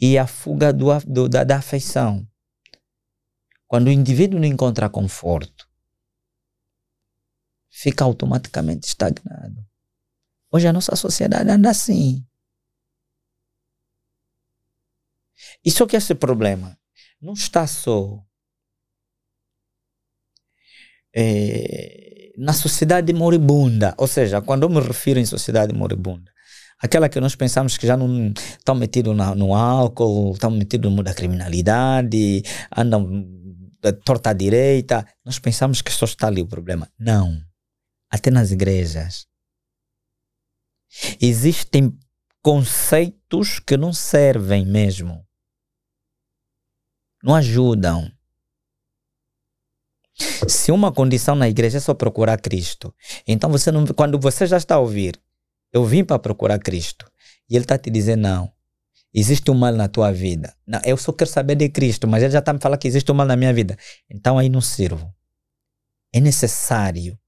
e a fuga do, do, da, da afeição. Quando o indivíduo não encontra conforto, fica automaticamente estagnado. Hoje a nossa sociedade anda assim. E só que esse problema não está só é, na sociedade moribunda. Ou seja, quando eu me refiro em sociedade moribunda, aquela que nós pensamos que já não estão metidos no álcool, estão metidos no mundo da criminalidade, andam torta à direita, nós pensamos que só está ali o problema. Não. Até nas igrejas. Existem conceitos que não servem mesmo. Não ajudam. Se uma condição na igreja é só procurar Cristo, então você não, quando você já está a ouvir, eu vim para procurar Cristo, e ele está te dizendo não, existe um mal na tua vida. Não, eu só quero saber de Cristo, mas ele já está me falando que existe um mal na minha vida. Então aí não sirvo. É necessário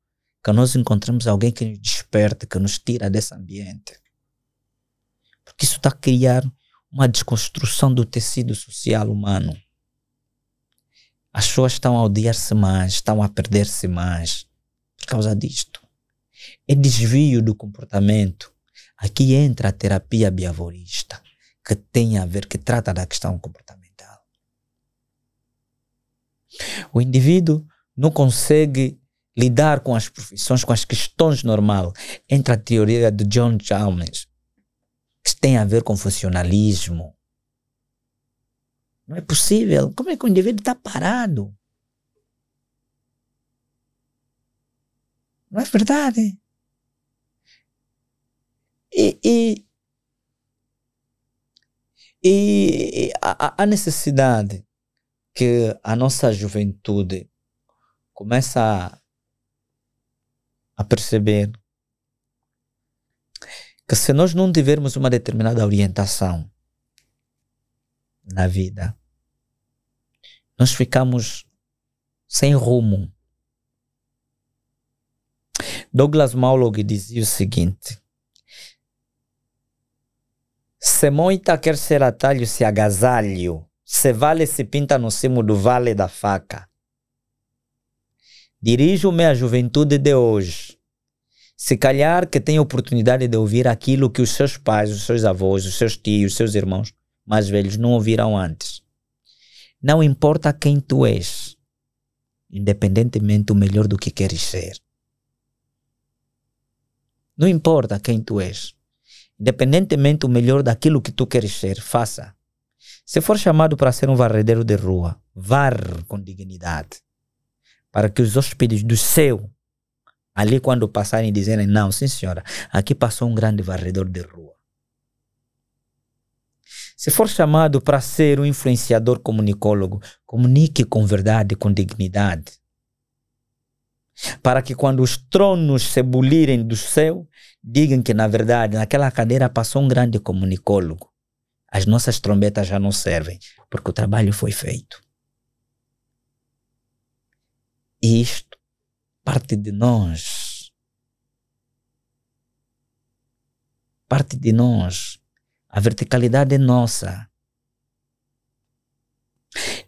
que nós encontremos alguém que nos desperte, que nos tira desse ambiente. Porque isso está a criar uma desconstrução do tecido social humano. As pessoas estão a odiar-se mais, estão a perder-se mais por causa disto. É desvio do comportamento. Aqui entra a terapia biavorista, que tem a ver, que trata da questão comportamental. O indivíduo não consegue lidar com as profissões, com as questões normais. Entra a teoria de John Chalmers, que tem a ver com funcionalismo. Não é possível. Como é que o indivíduo está parado? Não é verdade? E, e, e a, a necessidade que a nossa juventude começa a a perceber que se nós não tivermos uma determinada orientação na vida, nós ficamos sem rumo. Douglas Maulog dizia o seguinte: Se moita quer ser atalho, se agasalho, se vale se pinta no cimo do vale da faca. Dirijo-me à juventude de hoje. Se calhar que tem oportunidade de ouvir aquilo que os seus pais, os seus avós, os seus tios, os seus irmãos mais velhos não ouviram antes. Não importa quem tu és, independentemente o melhor do que queres ser. Não importa quem tu és, independentemente o melhor daquilo que tu queres ser, faça. Se for chamado para ser um varredeiro de rua, varre com dignidade para que os hóspedes do céu, ali quando passarem, dizerem: Não, sim senhora, aqui passou um grande varredor de rua. Se for chamado para ser um influenciador comunicólogo, comunique com verdade, com dignidade. Para que quando os tronos se bulirem do céu, digam que na verdade naquela cadeira passou um grande comunicólogo. As nossas trombetas já não servem, porque o trabalho foi feito. isto parte de nós. Parte de nós. A verticalidade é nossa.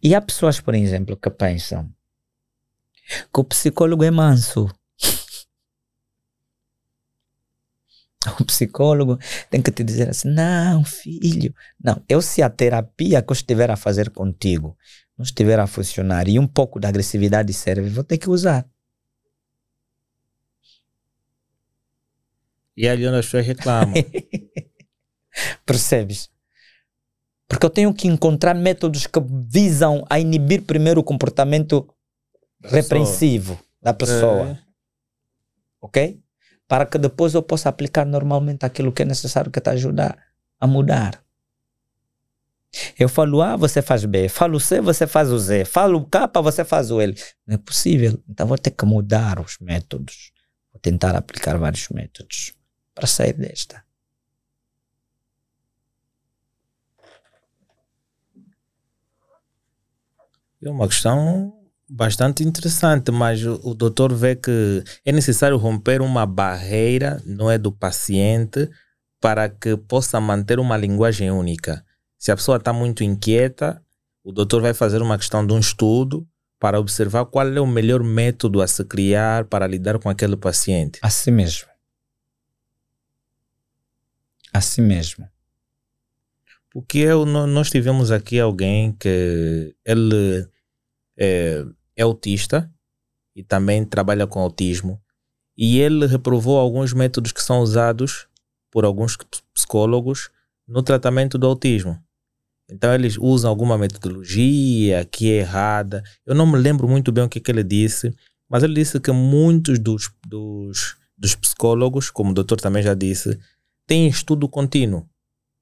E há pessoas, por exemplo, que pensam que o psicólogo é manso. O psicólogo tem que te dizer assim: não, filho, não. Eu, se a terapia que eu estiver a fazer contigo não estiver a funcionar e um pouco da agressividade serve, vou ter que usar. E ali onde as pessoas reclamam. Percebes? Porque eu tenho que encontrar métodos que visam a inibir primeiro o comportamento repreensivo da pessoa. É. Ok? Para que depois eu possa aplicar normalmente aquilo que é necessário que te ajudar a mudar. Eu falo A, você faz B. Falo C, você faz o Z. Falo K, você faz o L. Não é possível. Então vou ter que mudar os métodos. Vou tentar aplicar vários métodos para sair desta. É uma questão bastante interessante, mas o, o doutor vê que é necessário romper uma barreira, não é do paciente, para que possa manter uma linguagem única. Se a pessoa está muito inquieta, o doutor vai fazer uma questão de um estudo para observar qual é o melhor método a se criar para lidar com aquele paciente. Assim mesmo. Assim mesmo. Porque eu, nós tivemos aqui alguém que ele é, é autista e também trabalha com autismo. E ele reprovou alguns métodos que são usados por alguns psicólogos no tratamento do autismo. Então eles usam alguma metodologia que é errada. Eu não me lembro muito bem o que, que ele disse, mas ele disse que muitos dos, dos, dos psicólogos, como o doutor também já disse, têm estudo contínuo.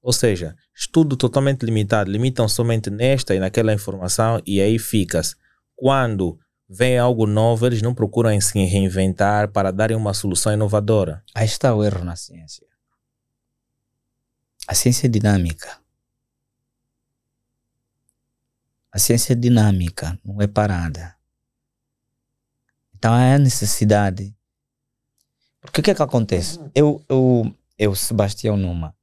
Ou seja, estudo totalmente limitado. Limitam somente nesta e naquela informação e aí fica-se. Quando vem algo novo, eles não procuram se reinventar para darem uma solução inovadora. Aí está o erro na ciência. A ciência é dinâmica. A ciência é dinâmica, não é parada. Então há necessidade. Porque o que é que acontece? Eu, eu, eu Sebastião Numa,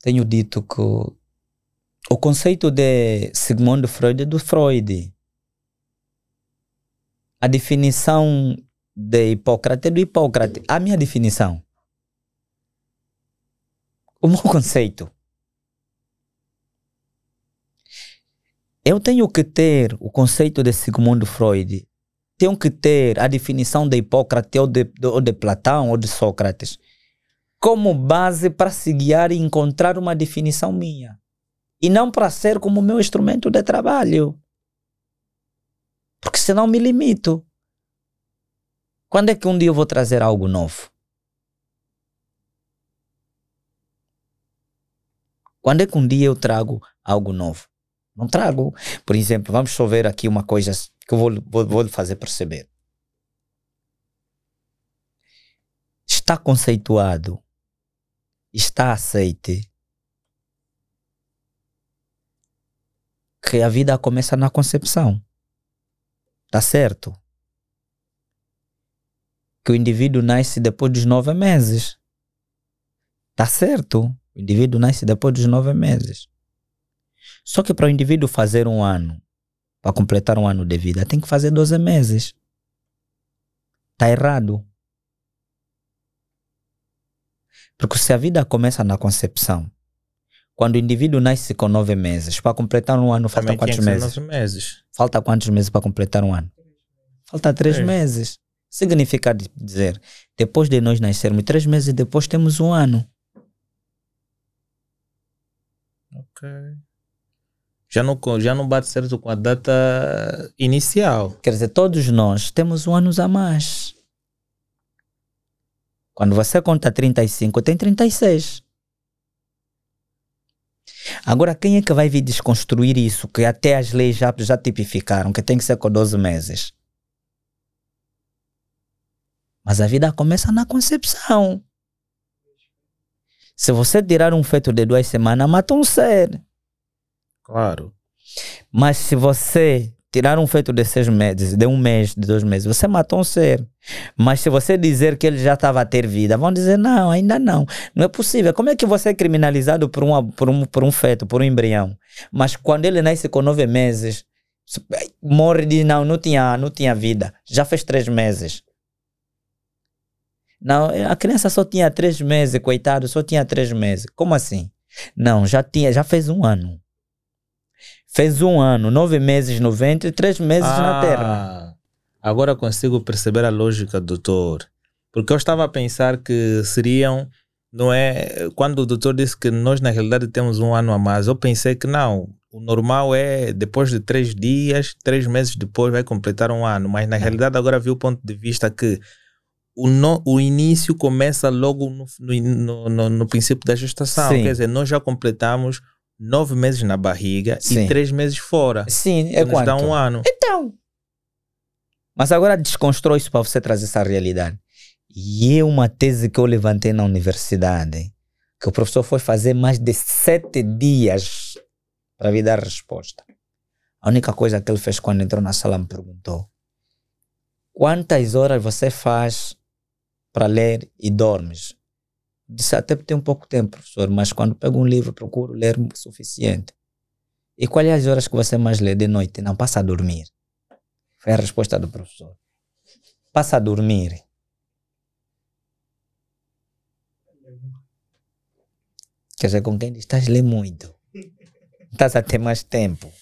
tenho dito que o conceito de Sigmund Freud é do Freud. A definição de Hipócrates é do Hipócrates. A minha definição. O meu conceito. Eu tenho que ter o conceito de Sigmund Freud. Tenho que ter a definição de Hipócrates ou de, ou de Platão ou de Sócrates como base para se guiar e encontrar uma definição minha. E não para ser como meu instrumento de trabalho. Porque senão me limito. Quando é que um dia eu vou trazer algo novo? Quando é que um dia eu trago algo novo? Não trago. Por exemplo, vamos só ver aqui uma coisa que eu vou, vou, vou lhe fazer perceber. Está conceituado, está aceite que a vida começa na concepção. Tá certo? Que o indivíduo nasce depois dos nove meses. Tá certo? O indivíduo nasce depois dos nove meses. Só que para o indivíduo fazer um ano, para completar um ano de vida, tem que fazer 12 meses. Está errado. Porque se a vida começa na concepção, quando o indivíduo nasce com nove meses, para completar um ano, falta quantos meses? Meses? Falta quantos meses para completar um ano? Falta três é. meses. Significa dizer, depois de nós nascermos, três meses depois temos um ano. Ok já não, já não bate certo com a data inicial. Quer dizer, todos nós temos um ano a mais. Quando você conta 35, tem 36. Agora, quem é que vai vir desconstruir isso? Que até as leis já, já tipificaram, que tem que ser com 12 meses. Mas a vida começa na concepção. Se você tirar um feto de duas semanas, mata um ser. Claro. Mas se você tirar um feto de seis meses, de um mês, de dois meses, você matou um ser. Mas se você dizer que ele já estava a ter vida, vão dizer, não, ainda não. Não é possível. Como é que você é criminalizado por, uma, por, um, por um feto, por um embrião? Mas quando ele nasce com nove meses, morre de não, não tinha, não tinha vida. Já fez três meses. Não, a criança só tinha três meses, coitado, só tinha três meses. Como assim? Não, já tinha, já fez um ano. Fez um ano, nove meses no ventre, três meses ah, na terra. Agora consigo perceber a lógica, doutor. Porque eu estava a pensar que seriam, não é? Quando o doutor disse que nós na realidade temos um ano a mais, eu pensei que não. O normal é depois de três dias, três meses depois vai completar um ano. Mas na é. realidade agora vi o ponto de vista que o, no, o início começa logo no, no, no, no princípio da gestação. Sim. Quer dizer, nós já completamos nove meses na barriga Sim. e três meses fora. Sim, é quanto? dá um ano. Então. Mas agora desconstrói isso para você trazer essa realidade. E é uma tese que eu levantei na universidade, que o professor foi fazer mais de sete dias para me dar resposta. A única coisa que ele fez quando entrou na sala me perguntou: quantas horas você faz para ler e dormes? Disse até tem um pouco tempo, professor, mas quando pego um livro procuro ler o suficiente. E quais as horas que você mais lê de noite? Não, passa a dormir. Foi a resposta do professor. Passa a dormir. Quer dizer, com quem estás lê muito. Estás a ter mais tempo.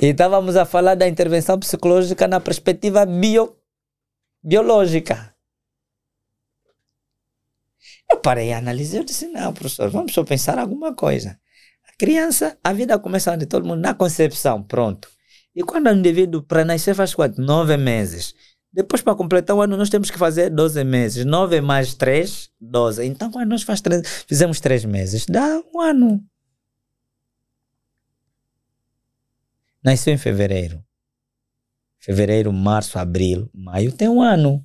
E estávamos a falar da intervenção psicológica na perspectiva bio, biológica. Eu parei a analisar, eu disse, não, professor, vamos só pensar alguma coisa. A criança, a vida começa onde todo mundo, na concepção, pronto. E quando o indivíduo, para nascer, faz quanto? Nove meses. Depois, para completar o ano, nós temos que fazer 12 meses. 9 mais 3, 12. Então, quando nós faz três, fizemos 3 meses, dá um ano. Nasceu em fevereiro. Fevereiro, março, abril, maio, tem um ano.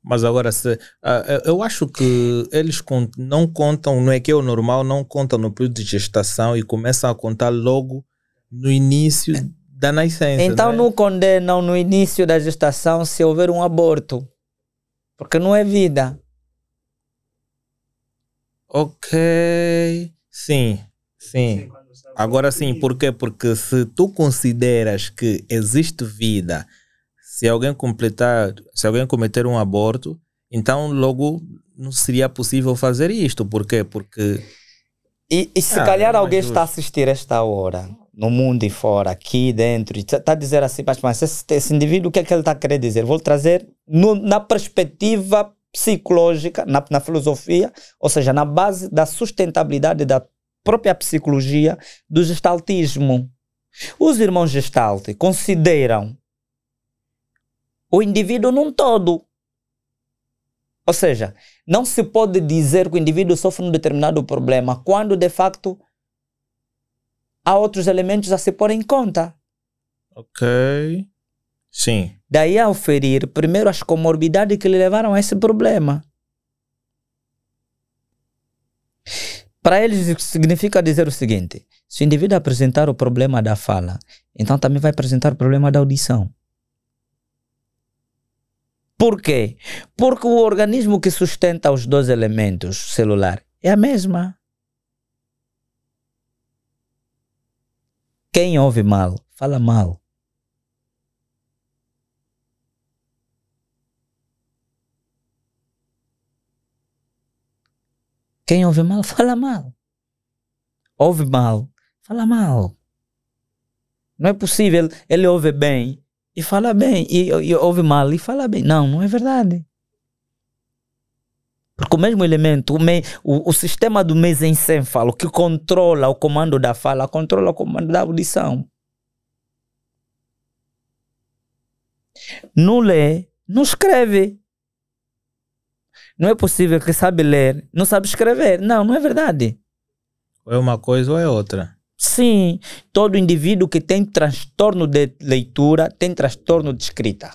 Mas agora, se, ah, eu- acho que eles con- não contam, não é que é o normal, não contam no período de gestação e começam a contar logo no início da nascença. Então né? não condenam no início da gestação se houver um aborto. Porque não é vida. Ok. Sim, sim. Agora sim, por quê? Porque se tu consideras que existe vida, se alguém completar, se alguém cometer um aborto, então logo não seria possível fazer isto. Por quê? Porque E, e se Ah, calhar é alguém justo. está a assistir esta hora, no mundo e fora, aqui dentro, está a dizer assim, mas, mas esse, esse indivíduo, o que é que ele está a querer dizer? Vou trazer no- na perspectiva psicológica, na, na filosofia, ou seja, na base da sustentabilidade da própria psicologia do gestaltismo. Os irmãos Gestalt consideram o indivíduo num todo. Ou seja, não se pode dizer que o indivíduo sofre um determinado problema quando de facto há outros elementos a se pôr em conta. Ok. Sim. Daí a oferir primeiro as comorbidades que lhe levaram a esse problema. Para eles significa dizer o seguinte: se o indivíduo apresentar o problema da fala, então também vai apresentar o problema da audição. Por quê? Porque o organismo que sustenta os dois elementos celular é a mesma. Quem ouve mal, fala mal. Quem ouve mal, fala mal. Ouve mal, fala mal. Não é possível ele ouve bem e fala bem, e, e ouve mal e fala bem. Não, não é verdade. Porque o mesmo elemento, o, me, o, o sistema do mesencéfalo que controla o comando da fala, controla o comando da audição. Não lê, não escreve. Não é possível que sabe ler, não sabe escrever. Não, não é verdade. Ou é uma coisa ou é outra. Sim, todo indivíduo que tem transtorno de leitura tem transtorno de escrita.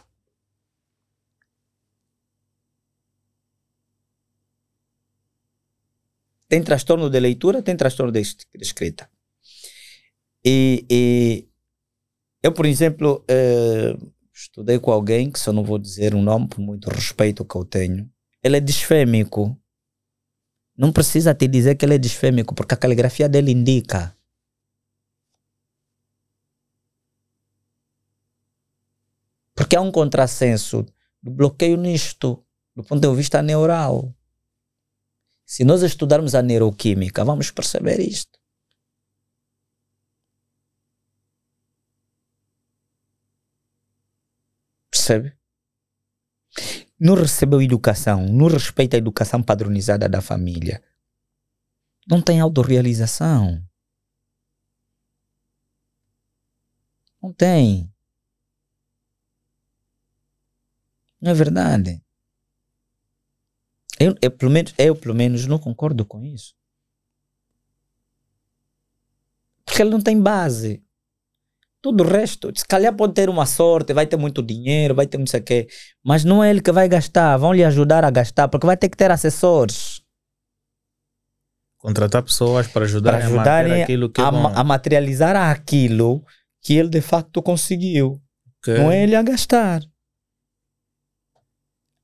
Tem transtorno de leitura, tem transtorno de es- de escrita. E, e eu, por exemplo, eh, estudei com alguém, que só não vou dizer o nome por muito respeito que eu tenho. Ele é disfêmico. Não precisa te dizer que ele é disfêmico, porque a caligrafia dele indica. Porque há um contrassenso do bloqueio nisto, do ponto de vista neural. Se nós estudarmos a neuroquímica, vamos perceber isto. Percebe? Não recebeu educação, não respeita a educação padronizada da família. Não tem autorrealização. Não tem. Não é verdade? Eu, eu, pelo menos, eu, pelo menos, não concordo com isso. Porque ele não tem base. Tudo o resto, se calhar pode ter uma sorte, vai ter muito dinheiro, vai ter não sei o quê, mas não é ele que vai gastar, vão lhe ajudar a gastar, porque vai ter que ter assessores. Contratar pessoas para ajudarem, para ajudarem a, aquilo que a, a materializar aquilo que ele de facto conseguiu. Okay. Não é ele a gastar.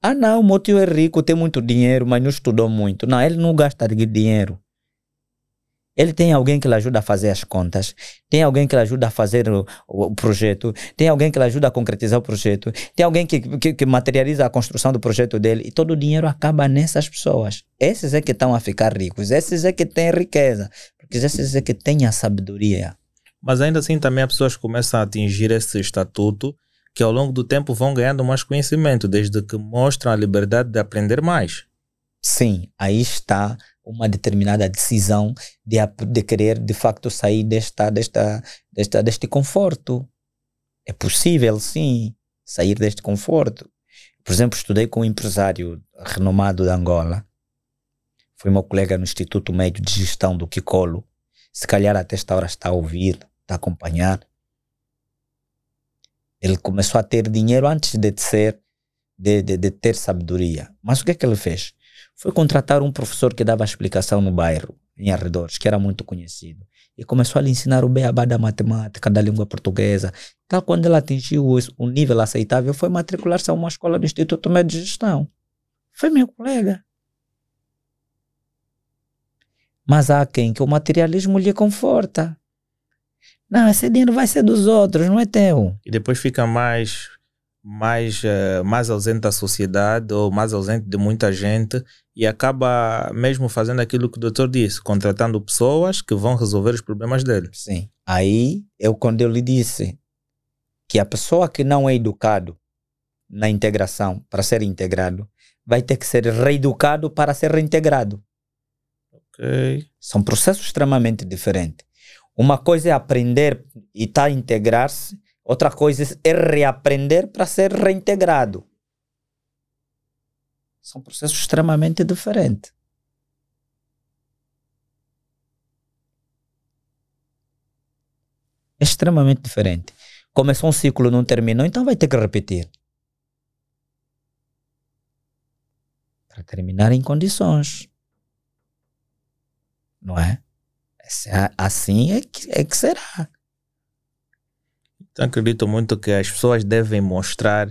Ah, não, o meu tio é rico, tem muito dinheiro, mas não estudou muito. Não, ele não gasta dinheiro. Ele tem alguém que lhe ajuda a fazer as contas, tem alguém que lhe ajuda a fazer o, o, o projeto, tem alguém que lhe ajuda a concretizar o projeto, tem alguém que, que, que, materializa a construção do projeto dele e todo o dinheiro acaba nessas pessoas. Esses é que estão a ficar ricos, esses é que têm riqueza, porque esses é que têm a sabedoria. Mas ainda assim também as pessoas começam a atingir esse estatuto que ao longo do tempo vão ganhando mais conhecimento, desde que mostram a liberdade de aprender mais. Sim, aí está uma determinada decisão de, de querer de facto sair desta, desta, desta, deste conforto. É possível, sim, sair deste conforto. Por exemplo, estudei com um empresário renomado de Angola. Foi meu colega no Instituto Médio de Gestão do Kikolo. Se calhar até esta hora está a ouvir, está a acompanhar. Ele começou a ter dinheiro antes de ser, de, de, de ter sabedoria. Mas o que é que ele fez? Foi contratar um professor que dava explicação no bairro, em arredores, que era muito conhecido. E começou a lhe ensinar o beabá da matemática, da língua portuguesa. Tal quando ele atingiu o nível aceitável, foi matricular-se a uma escola do Instituto Médio de Gestão. Foi meu colega. Mas há quem que o materialismo lhe conforta. Não, esse dinheiro vai ser dos outros, não é teu. E depois fica mais mais, uh, mais ausente da sociedade ou mais ausente de muita gente e acaba mesmo fazendo aquilo que o doutor disse, contratando pessoas que vão resolver os problemas dele. Sim. Aí eu quando eu lhe disse que a pessoa que não é educado na integração para ser integrado vai ter que ser reeducado para ser reintegrado. Ok. São processos extremamente diferentes. Uma coisa é aprender e estar tá a integrar-se Outra coisa é reaprender para ser reintegrado. São processos extremamente diferentes. É extremamente diferente. Começou um ciclo, não terminou, então vai ter que repetir. Para terminar em condições. Não é? Assim é que, é que será. Então acredito muito que as pessoas devem mostrar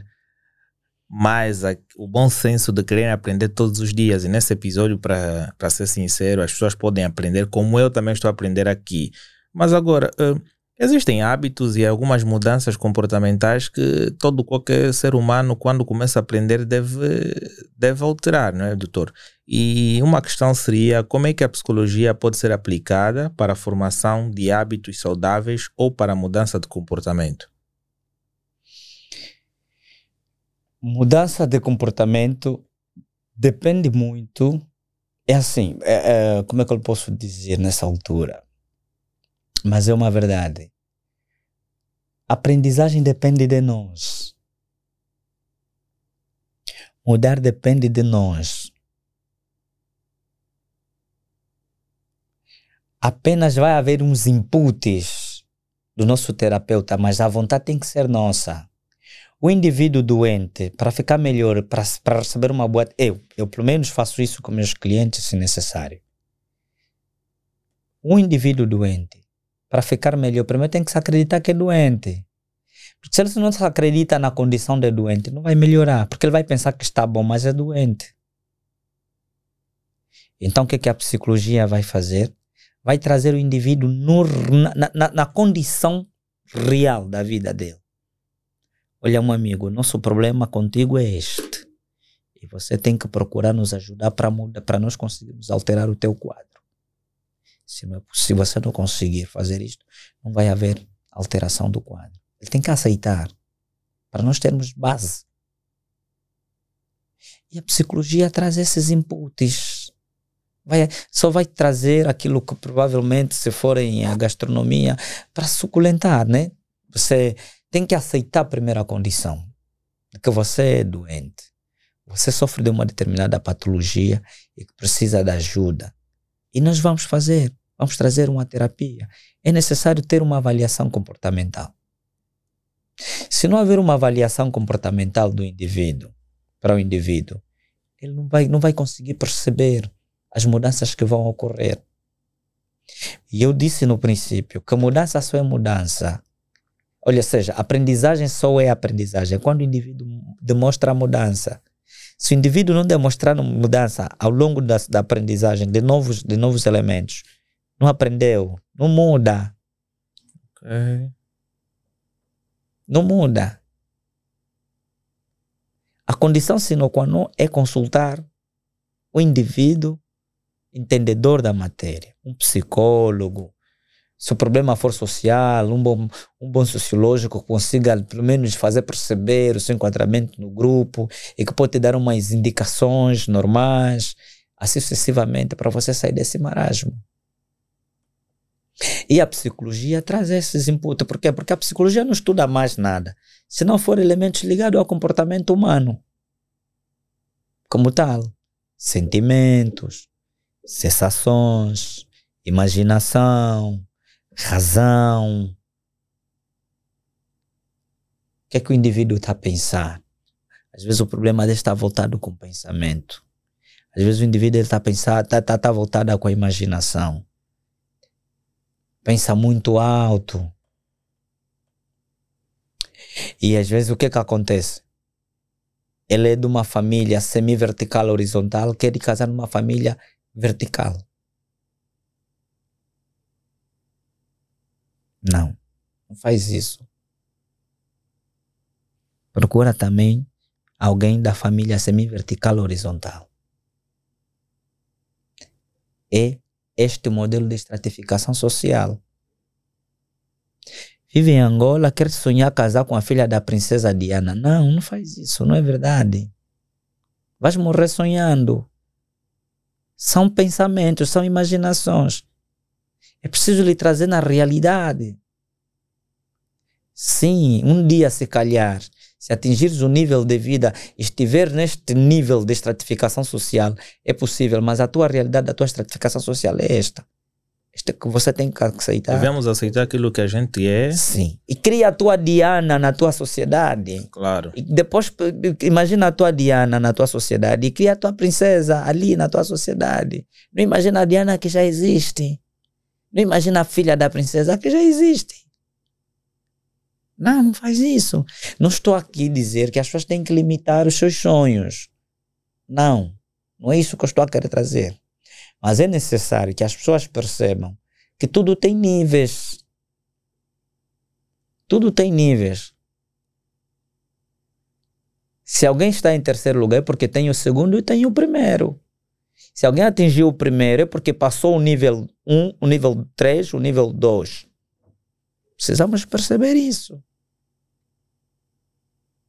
mais a, o bom senso de querer aprender todos os dias. E nesse episódio, para ser sincero, as pessoas podem aprender como eu também estou a aprender aqui. Mas agora, uh, existem hábitos e algumas mudanças comportamentais que todo qualquer ser humano, quando começa a aprender, deve, deve alterar, não é, doutor? E uma questão seria como é que a psicologia pode ser aplicada para a formação de hábitos saudáveis ou para a mudança de comportamento? Mudança de comportamento depende muito. É assim, é, é, como é que eu posso dizer nessa altura? Mas é uma verdade. Aprendizagem depende de nós. Mudar depende de nós. apenas vai haver uns inputs do nosso terapeuta, mas a vontade tem que ser nossa. O indivíduo doente, para ficar melhor, para receber uma boa. Eu, eu pelo menos faço isso com meus clientes se necessário. O indivíduo doente, para ficar melhor, primeiro tem que se acreditar que é doente. Porque se ele não se acredita na condição de doente, não vai melhorar, porque ele vai pensar que está bom, mas é doente. Então o que, é que a psicologia vai fazer? vai trazer o indivíduo no, na, na, na condição real da vida dele. Olha, meu amigo, nosso problema contigo é este. E você tem que procurar nos ajudar para nós conseguirmos alterar o teu quadro. Se, não, é se você não conseguir fazer isto, não vai haver alteração do quadro. Ele tem que aceitar para nós termos base. E a psicologia traz esses inputs Vai, só vai trazer aquilo que provavelmente, se for em gastronomia, para suculentar, né? Você tem que aceitar a primeira condição. que você é doente, você sofre de uma determinada patologia e que precisa de ajuda. E nós vamos fazer, vamos trazer uma terapia. É necessário ter uma avaliação comportamental. Se não haver uma avaliação comportamental do indivíduo, para o indivíduo, ele não vai, não vai conseguir perceber as mudanças que vão ocorrer. E eu disse no princípio que mudança só é mudança. Olha, seja, aprendizagem só é aprendizagem quando o indivíduo demonstra a mudança. Se o indivíduo não demonstrar mudança ao longo da, da aprendizagem de novos, de novos elementos, não aprendeu, não muda. Ok. Não muda. A condição sine qua non é consultar o indivíduo entendedor da matéria, um psicólogo. Se o problema for social, um bom, um bom sociológico que consiga pelo menos fazer perceber o seu enquadramento no grupo e que pode te dar umas indicações normais, assim sucessivamente, para você sair desse marasmo. E a psicologia traz esses inputs. Por quê? Porque a psicologia não estuda mais nada. Se não for elementos ligados ao comportamento humano. Como tal. Sentimentos, sensações, imaginação, razão. O que é que o indivíduo está a pensar? Às vezes o problema dele está voltado com o pensamento. Às vezes o indivíduo está a pensar, está tá, tá voltado com a imaginação pensa muito alto. E às vezes o que que acontece? Ele é de uma família semi-vertical horizontal, quer casar numa família vertical. Não, não faz isso. Procura também alguém da família semi-vertical horizontal. É este modelo de estratificação social. Vive em Angola, quer sonhar casar com a filha da princesa Diana. Não, não faz isso, não é verdade. Vais morrer sonhando. São pensamentos, são imaginações. É preciso lhe trazer na realidade. Sim, um dia se calhar se atingires o nível de vida, estiver neste nível de estratificação social, é possível, mas a tua realidade, a tua estratificação social é esta. Esta que você tem que aceitar. Devemos aceitar aquilo que a gente é. Sim. E cria a tua Diana na tua sociedade. Claro. E depois, imagina a tua Diana na tua sociedade e cria a tua princesa ali na tua sociedade. Não imagina a Diana que já existe. Não imagina a filha da princesa que já existe. Não, não faz isso. Não estou aqui a dizer que as pessoas têm que limitar os seus sonhos. Não, não é isso que eu estou a querer trazer. Mas é necessário que as pessoas percebam que tudo tem níveis. Tudo tem níveis. Se alguém está em terceiro lugar é porque tem o segundo e tem o primeiro. Se alguém atingiu o primeiro é porque passou o nível 1, o nível 3, o nível 2. Precisamos perceber isso.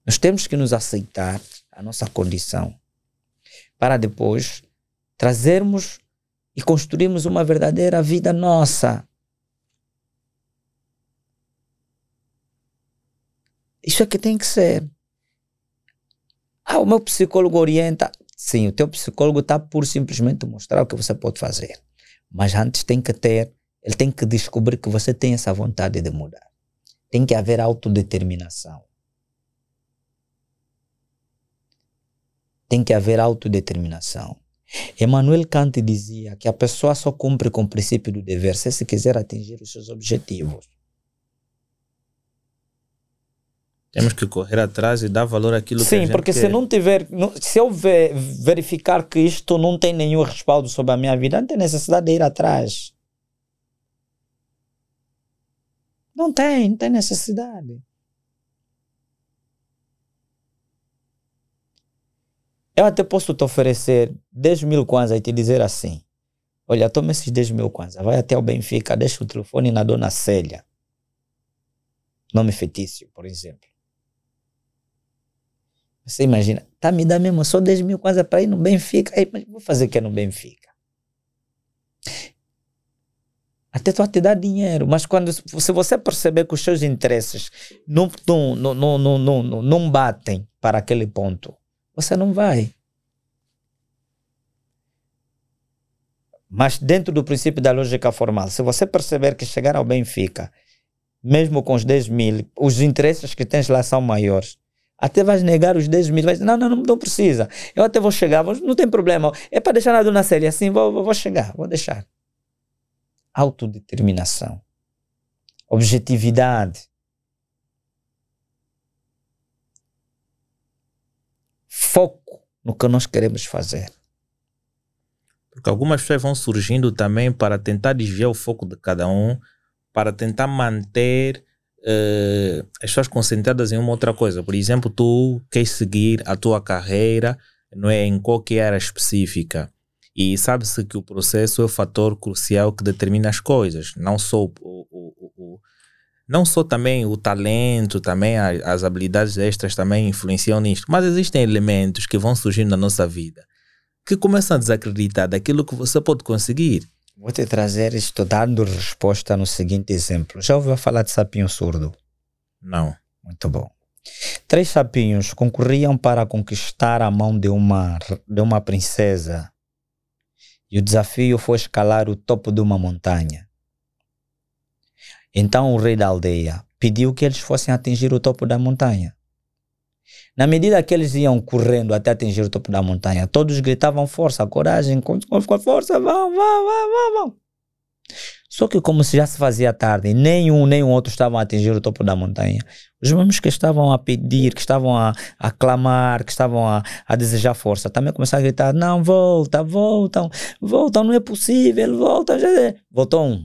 Nós temos que nos aceitar a nossa condição para depois trazermos e construirmos uma verdadeira vida nossa. Isso é que tem que ser. Ah, o meu psicólogo orienta. Sim, o teu psicólogo está por simplesmente mostrar o que você pode fazer. Mas antes tem que ter, ele tem que descobrir que você tem essa vontade de mudar. Tem que haver autodeterminação. tem que haver autodeterminação. Emmanuel Kant dizia que a pessoa só cumpre com o princípio do dever se se quiser atingir os seus objetivos. Temos que correr atrás e dar valor àquilo Sim, que a gente Sim, porque quer. se não tiver, se eu verificar que isto não tem nenhum respaldo sobre a minha vida, não tem necessidade de ir atrás. Não tem, não tem necessidade. Eu até posso te oferecer 10 mil kwanza e te dizer assim: Olha, toma esses 10 mil kwanza, vai até o Benfica, deixa o telefone na dona Célia. Nome fetício, por exemplo. Você imagina, tá me dando mesmo só 10 mil kwanza para ir no Benfica. Aí, mas vou fazer o que é no Benfica? Até tu te dar dinheiro, mas quando se você perceber que os seus interesses não, não, não, não, não, não, batem para aquele ponto. Você não vai. Mas dentro do princípio da lógica formal, se você perceber que chegar ao Benfica, mesmo com os 10 mil, os interesses que tens lá são maiores, até vais negar os 10 mil, vais dizer, não, não, não, não precisa, eu até vou chegar, não tem problema, é para deixar na dona série assim, vou, vou chegar, vou deixar. Autodeterminação, objetividade, foco no que nós queremos fazer. Porque algumas pessoas vão surgindo também para tentar desviar o foco de cada um, para tentar manter uh, as pessoas concentradas em uma outra coisa. Por exemplo, tu queres seguir a tua carreira não é, em qualquer área específica. E sabe-se que o processo é o fator crucial que determina as coisas, não só o, o, o, não só também o talento, também as, as habilidades extras também influenciam nisto, mas existem elementos que vão surgindo na nossa vida que começam a desacreditar daquilo que você pode conseguir. Vou te trazer isto dando resposta no seguinte exemplo. Já ouviu falar de sapinho surdo? Não. Muito bom. Três sapinhos concorriam para conquistar a mão de uma, de uma princesa. E o desafio foi escalar o topo de uma montanha. Então o rei da aldeia pediu que eles fossem atingir o topo da montanha. Na medida que eles iam correndo até atingir o topo da montanha, todos gritavam força, coragem, com, força, vão, vão, vão, vão, vão. Só que como se já se fazia tarde, nenhum nem outro estavam a atingir o topo da montanha. Os mesmos que estavam a pedir, que estavam a, a clamar, que estavam a, a desejar força, também começaram a gritar, não, volta, voltam, voltam, não é possível, volta. Voltou um.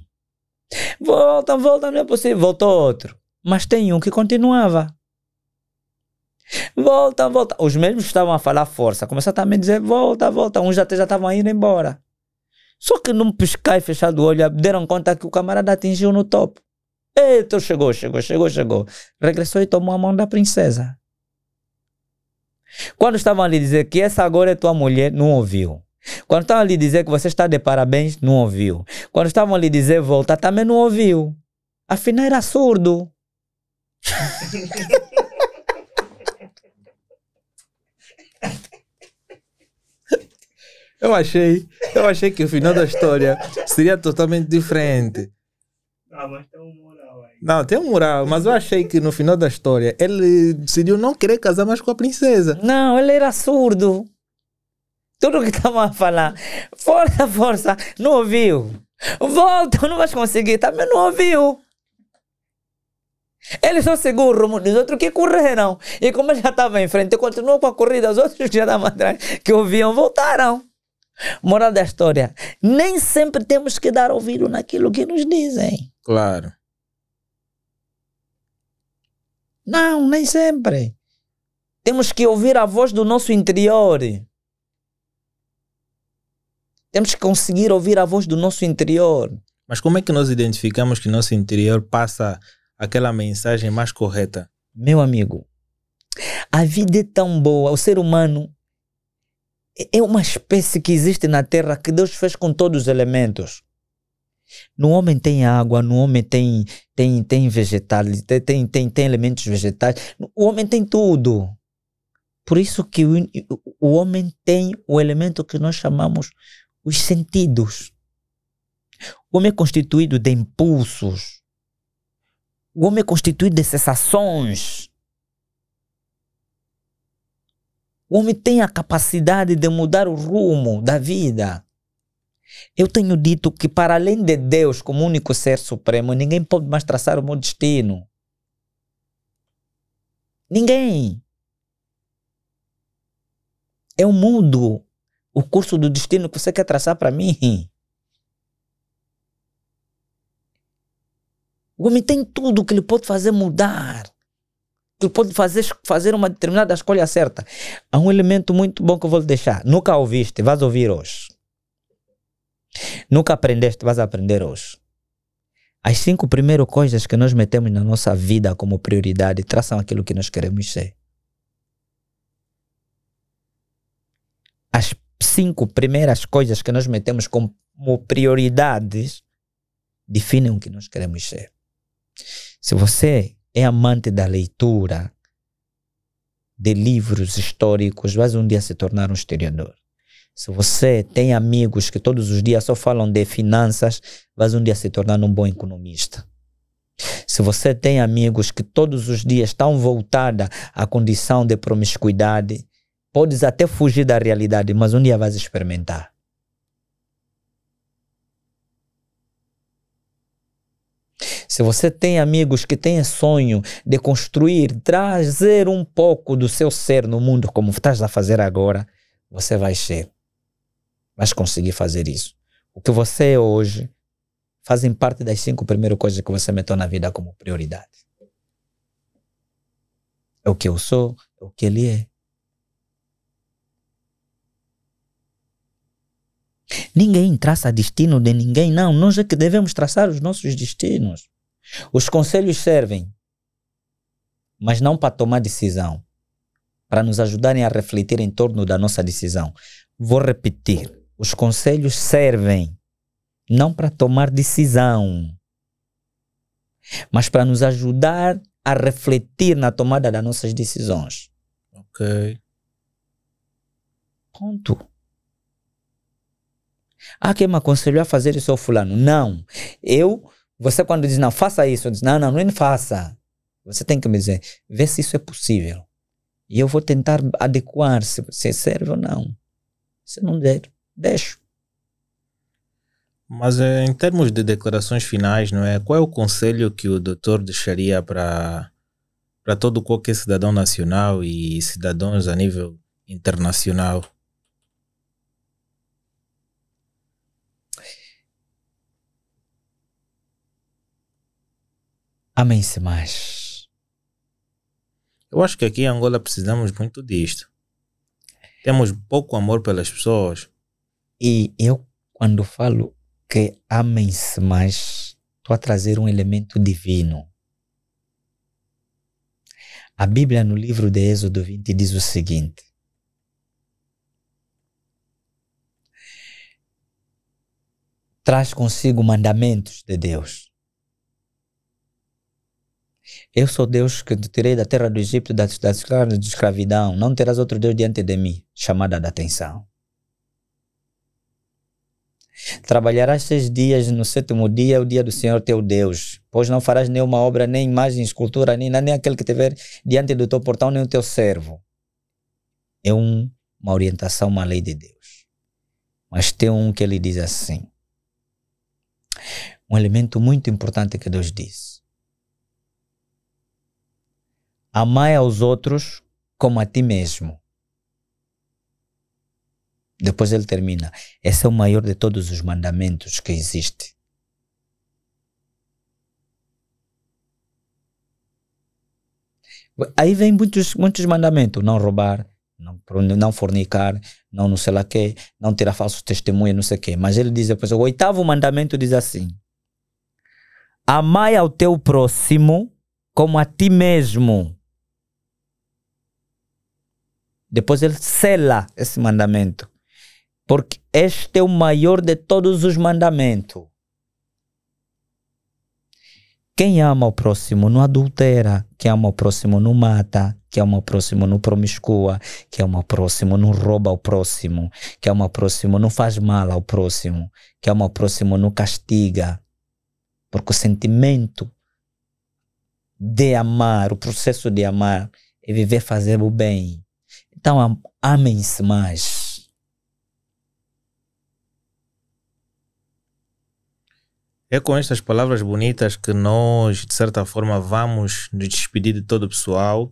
Voltam, voltam, não é possível. Voltou outro. Mas tem um que continuava. Volta, volta. Os mesmos estavam a falar força. Começaram também a dizer volta, volta. Uns até já estavam indo embora. Só que num piscar e fechar o olho, deram conta que o camarada atingiu no topo. Eita, chegou, chegou, chegou, chegou. Regressou e tomou a mão da princesa. Quando estavam ali dizer que essa agora é tua mulher, não ouviu. Quando estavam ali dizer que você está de parabéns, não ouviu. Quando estavam ali dizer volta, também não ouviu. Afinal era surdo. Eu achei, eu achei que o final da história seria totalmente diferente. Não, mas tem um moral aí. Não, tem um moral, mas eu achei que no final da história ele decidiu não querer casar mais com a princesa. Não, ele era surdo. Tudo que estavam a falar, força, força, não ouviu. Volta, não vais conseguir, também não ouviu. Ele só seguiu o rumo dos outros que correram. E como ele já estava em frente, continuou com a corrida. Os outros que já estavam atrás, que ouviam, voltaram. Moral da história: nem sempre temos que dar ouvido naquilo que nos dizem. Claro. Não, nem sempre. Temos que ouvir a voz do nosso interior. Temos que conseguir ouvir a voz do nosso interior. Mas como é que nós identificamos que nosso interior passa aquela mensagem mais correta? Meu amigo, a vida é tão boa, o ser humano é uma espécie que existe na Terra que Deus fez com todos os elementos. No homem tem água, no homem tem, tem, tem vegetais, tem, tem, tem elementos vegetais. O homem tem tudo. Por isso que o, o homem tem o elemento que nós chamamos os sentidos. O homem é constituído de impulsos. O homem é constituído de sensações. O homem tem a capacidade de mudar o rumo da vida. Eu tenho dito que, para além de Deus como único ser supremo, ninguém pode mais traçar o meu destino. Ninguém. Eu mudo o curso do destino que você quer traçar para mim. O homem tem tudo que ele pode fazer mudar que pode fazer, fazer uma determinada escolha certa. Há um elemento muito bom que eu vou deixar. Nunca ouviste, vais ouvir hoje. Nunca aprendeste, vais aprender hoje. As cinco primeiras coisas que nós metemos na nossa vida como prioridade traçam aquilo que nós queremos ser. As cinco primeiras coisas que nós metemos como prioridades definem o que nós queremos ser. Se você é amante da leitura, de livros históricos, vais um dia se tornar um historiador. Se você tem amigos que todos os dias só falam de finanças, vais um dia se tornar um bom economista. Se você tem amigos que todos os dias estão voltados à condição de promiscuidade, podes até fugir da realidade, mas um dia vais experimentar. Se você tem amigos que têm sonho de construir, trazer um pouco do seu ser no mundo, como estás a fazer agora, você vai ser. Vais conseguir fazer isso. O que você é hoje fazem parte das cinco primeiras coisas que você meteu na vida como prioridade. É o que eu sou, é o que ele é. Ninguém traça destino de ninguém, não. Nós é que devemos traçar os nossos destinos. Os conselhos servem, mas não para tomar decisão, para nos ajudarem a refletir em torno da nossa decisão. Vou repetir: os conselhos servem não para tomar decisão, mas para nos ajudar a refletir na tomada das nossas decisões. Ok. Ponto. Ah, quem me aconselhou a fazer isso ao fulano? Não. Eu você quando diz, não, faça isso, diz, não, não, não faça. Você tem que me dizer, vê se isso é possível. E eu vou tentar adequar se, se serve ou não. Se não der, deixo. Mas eh, em termos de declarações finais, não é? Qual é o conselho que o doutor deixaria para para todo qualquer cidadão nacional e cidadãos a nível internacional? Amem-se mais. Eu acho que aqui em Angola precisamos muito disto. Temos pouco amor pelas pessoas. E eu, quando falo que amem-se mais, estou a trazer um elemento divino. A Bíblia, no livro de Êxodo 20, diz o seguinte: traz consigo mandamentos de Deus. Eu sou Deus que te tirei da terra do Egito, da, da escravidão. Não terás outro Deus diante de mim. Chamada da atenção. Trabalharás seis dias, no sétimo dia é o dia do Senhor teu Deus. Pois não farás nenhuma obra, nem imagem, escultura, nem, nem aquele que tiver diante do teu portão, nem o teu servo. É um, uma orientação, uma lei de Deus. Mas tem um que ele diz assim. Um elemento muito importante que Deus diz Amai aos outros como a ti mesmo. Depois ele termina. Esse é o maior de todos os mandamentos que existe. Aí vem muitos, muitos mandamentos. Não roubar, não, não fornicar, não não sei lá que, não tirar falso testemunho, não sei o que. Mas ele diz depois, o oitavo mandamento diz assim. Amai ao teu próximo como a ti mesmo. Depois ele sela esse mandamento. Porque este é o maior de todos os mandamentos. Quem ama o próximo não adultera. Quem ama o próximo não mata. Quem ama o próximo não promiscua. Quem ama o próximo não rouba o próximo. Quem ama o próximo não faz mal ao próximo. Quem ama o próximo não castiga. Porque o sentimento de amar, o processo de amar, é viver fazer o bem. Então amem-se mais. É com estas palavras bonitas que nós, de certa forma, vamos nos despedir de todo o pessoal,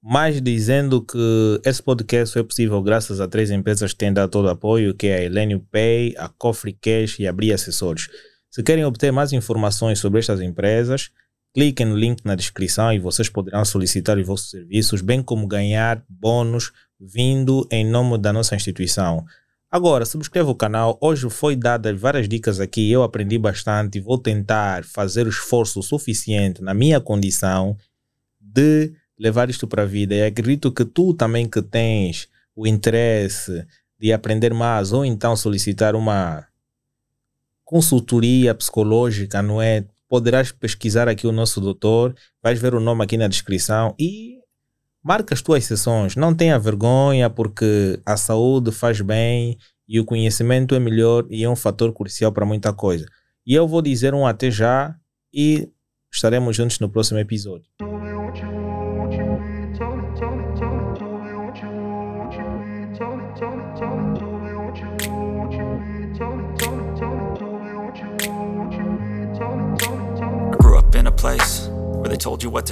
mas dizendo que esse podcast é possível graças a três empresas que têm dado todo o apoio, que é a Elenio Pay, a Cofre Cash e a Bri Assessores. Se querem obter mais informações sobre estas empresas, Cliquem no link na descrição e vocês poderão solicitar os vossos serviços, bem como ganhar bônus vindo em nome da nossa instituição. Agora, subscreva o canal. Hoje foi dadas várias dicas aqui. Eu aprendi bastante vou tentar fazer o esforço suficiente na minha condição de levar isto para a vida. E acredito que tu também que tens o interesse de aprender mais ou então solicitar uma consultoria psicológica, não é? Poderás pesquisar aqui o nosso doutor, vais ver o nome aqui na descrição e marca as tuas sessões, não tenha vergonha, porque a saúde faz bem e o conhecimento é melhor e é um fator crucial para muita coisa. E eu vou dizer um até já e estaremos juntos no próximo episódio. Place where they told you what to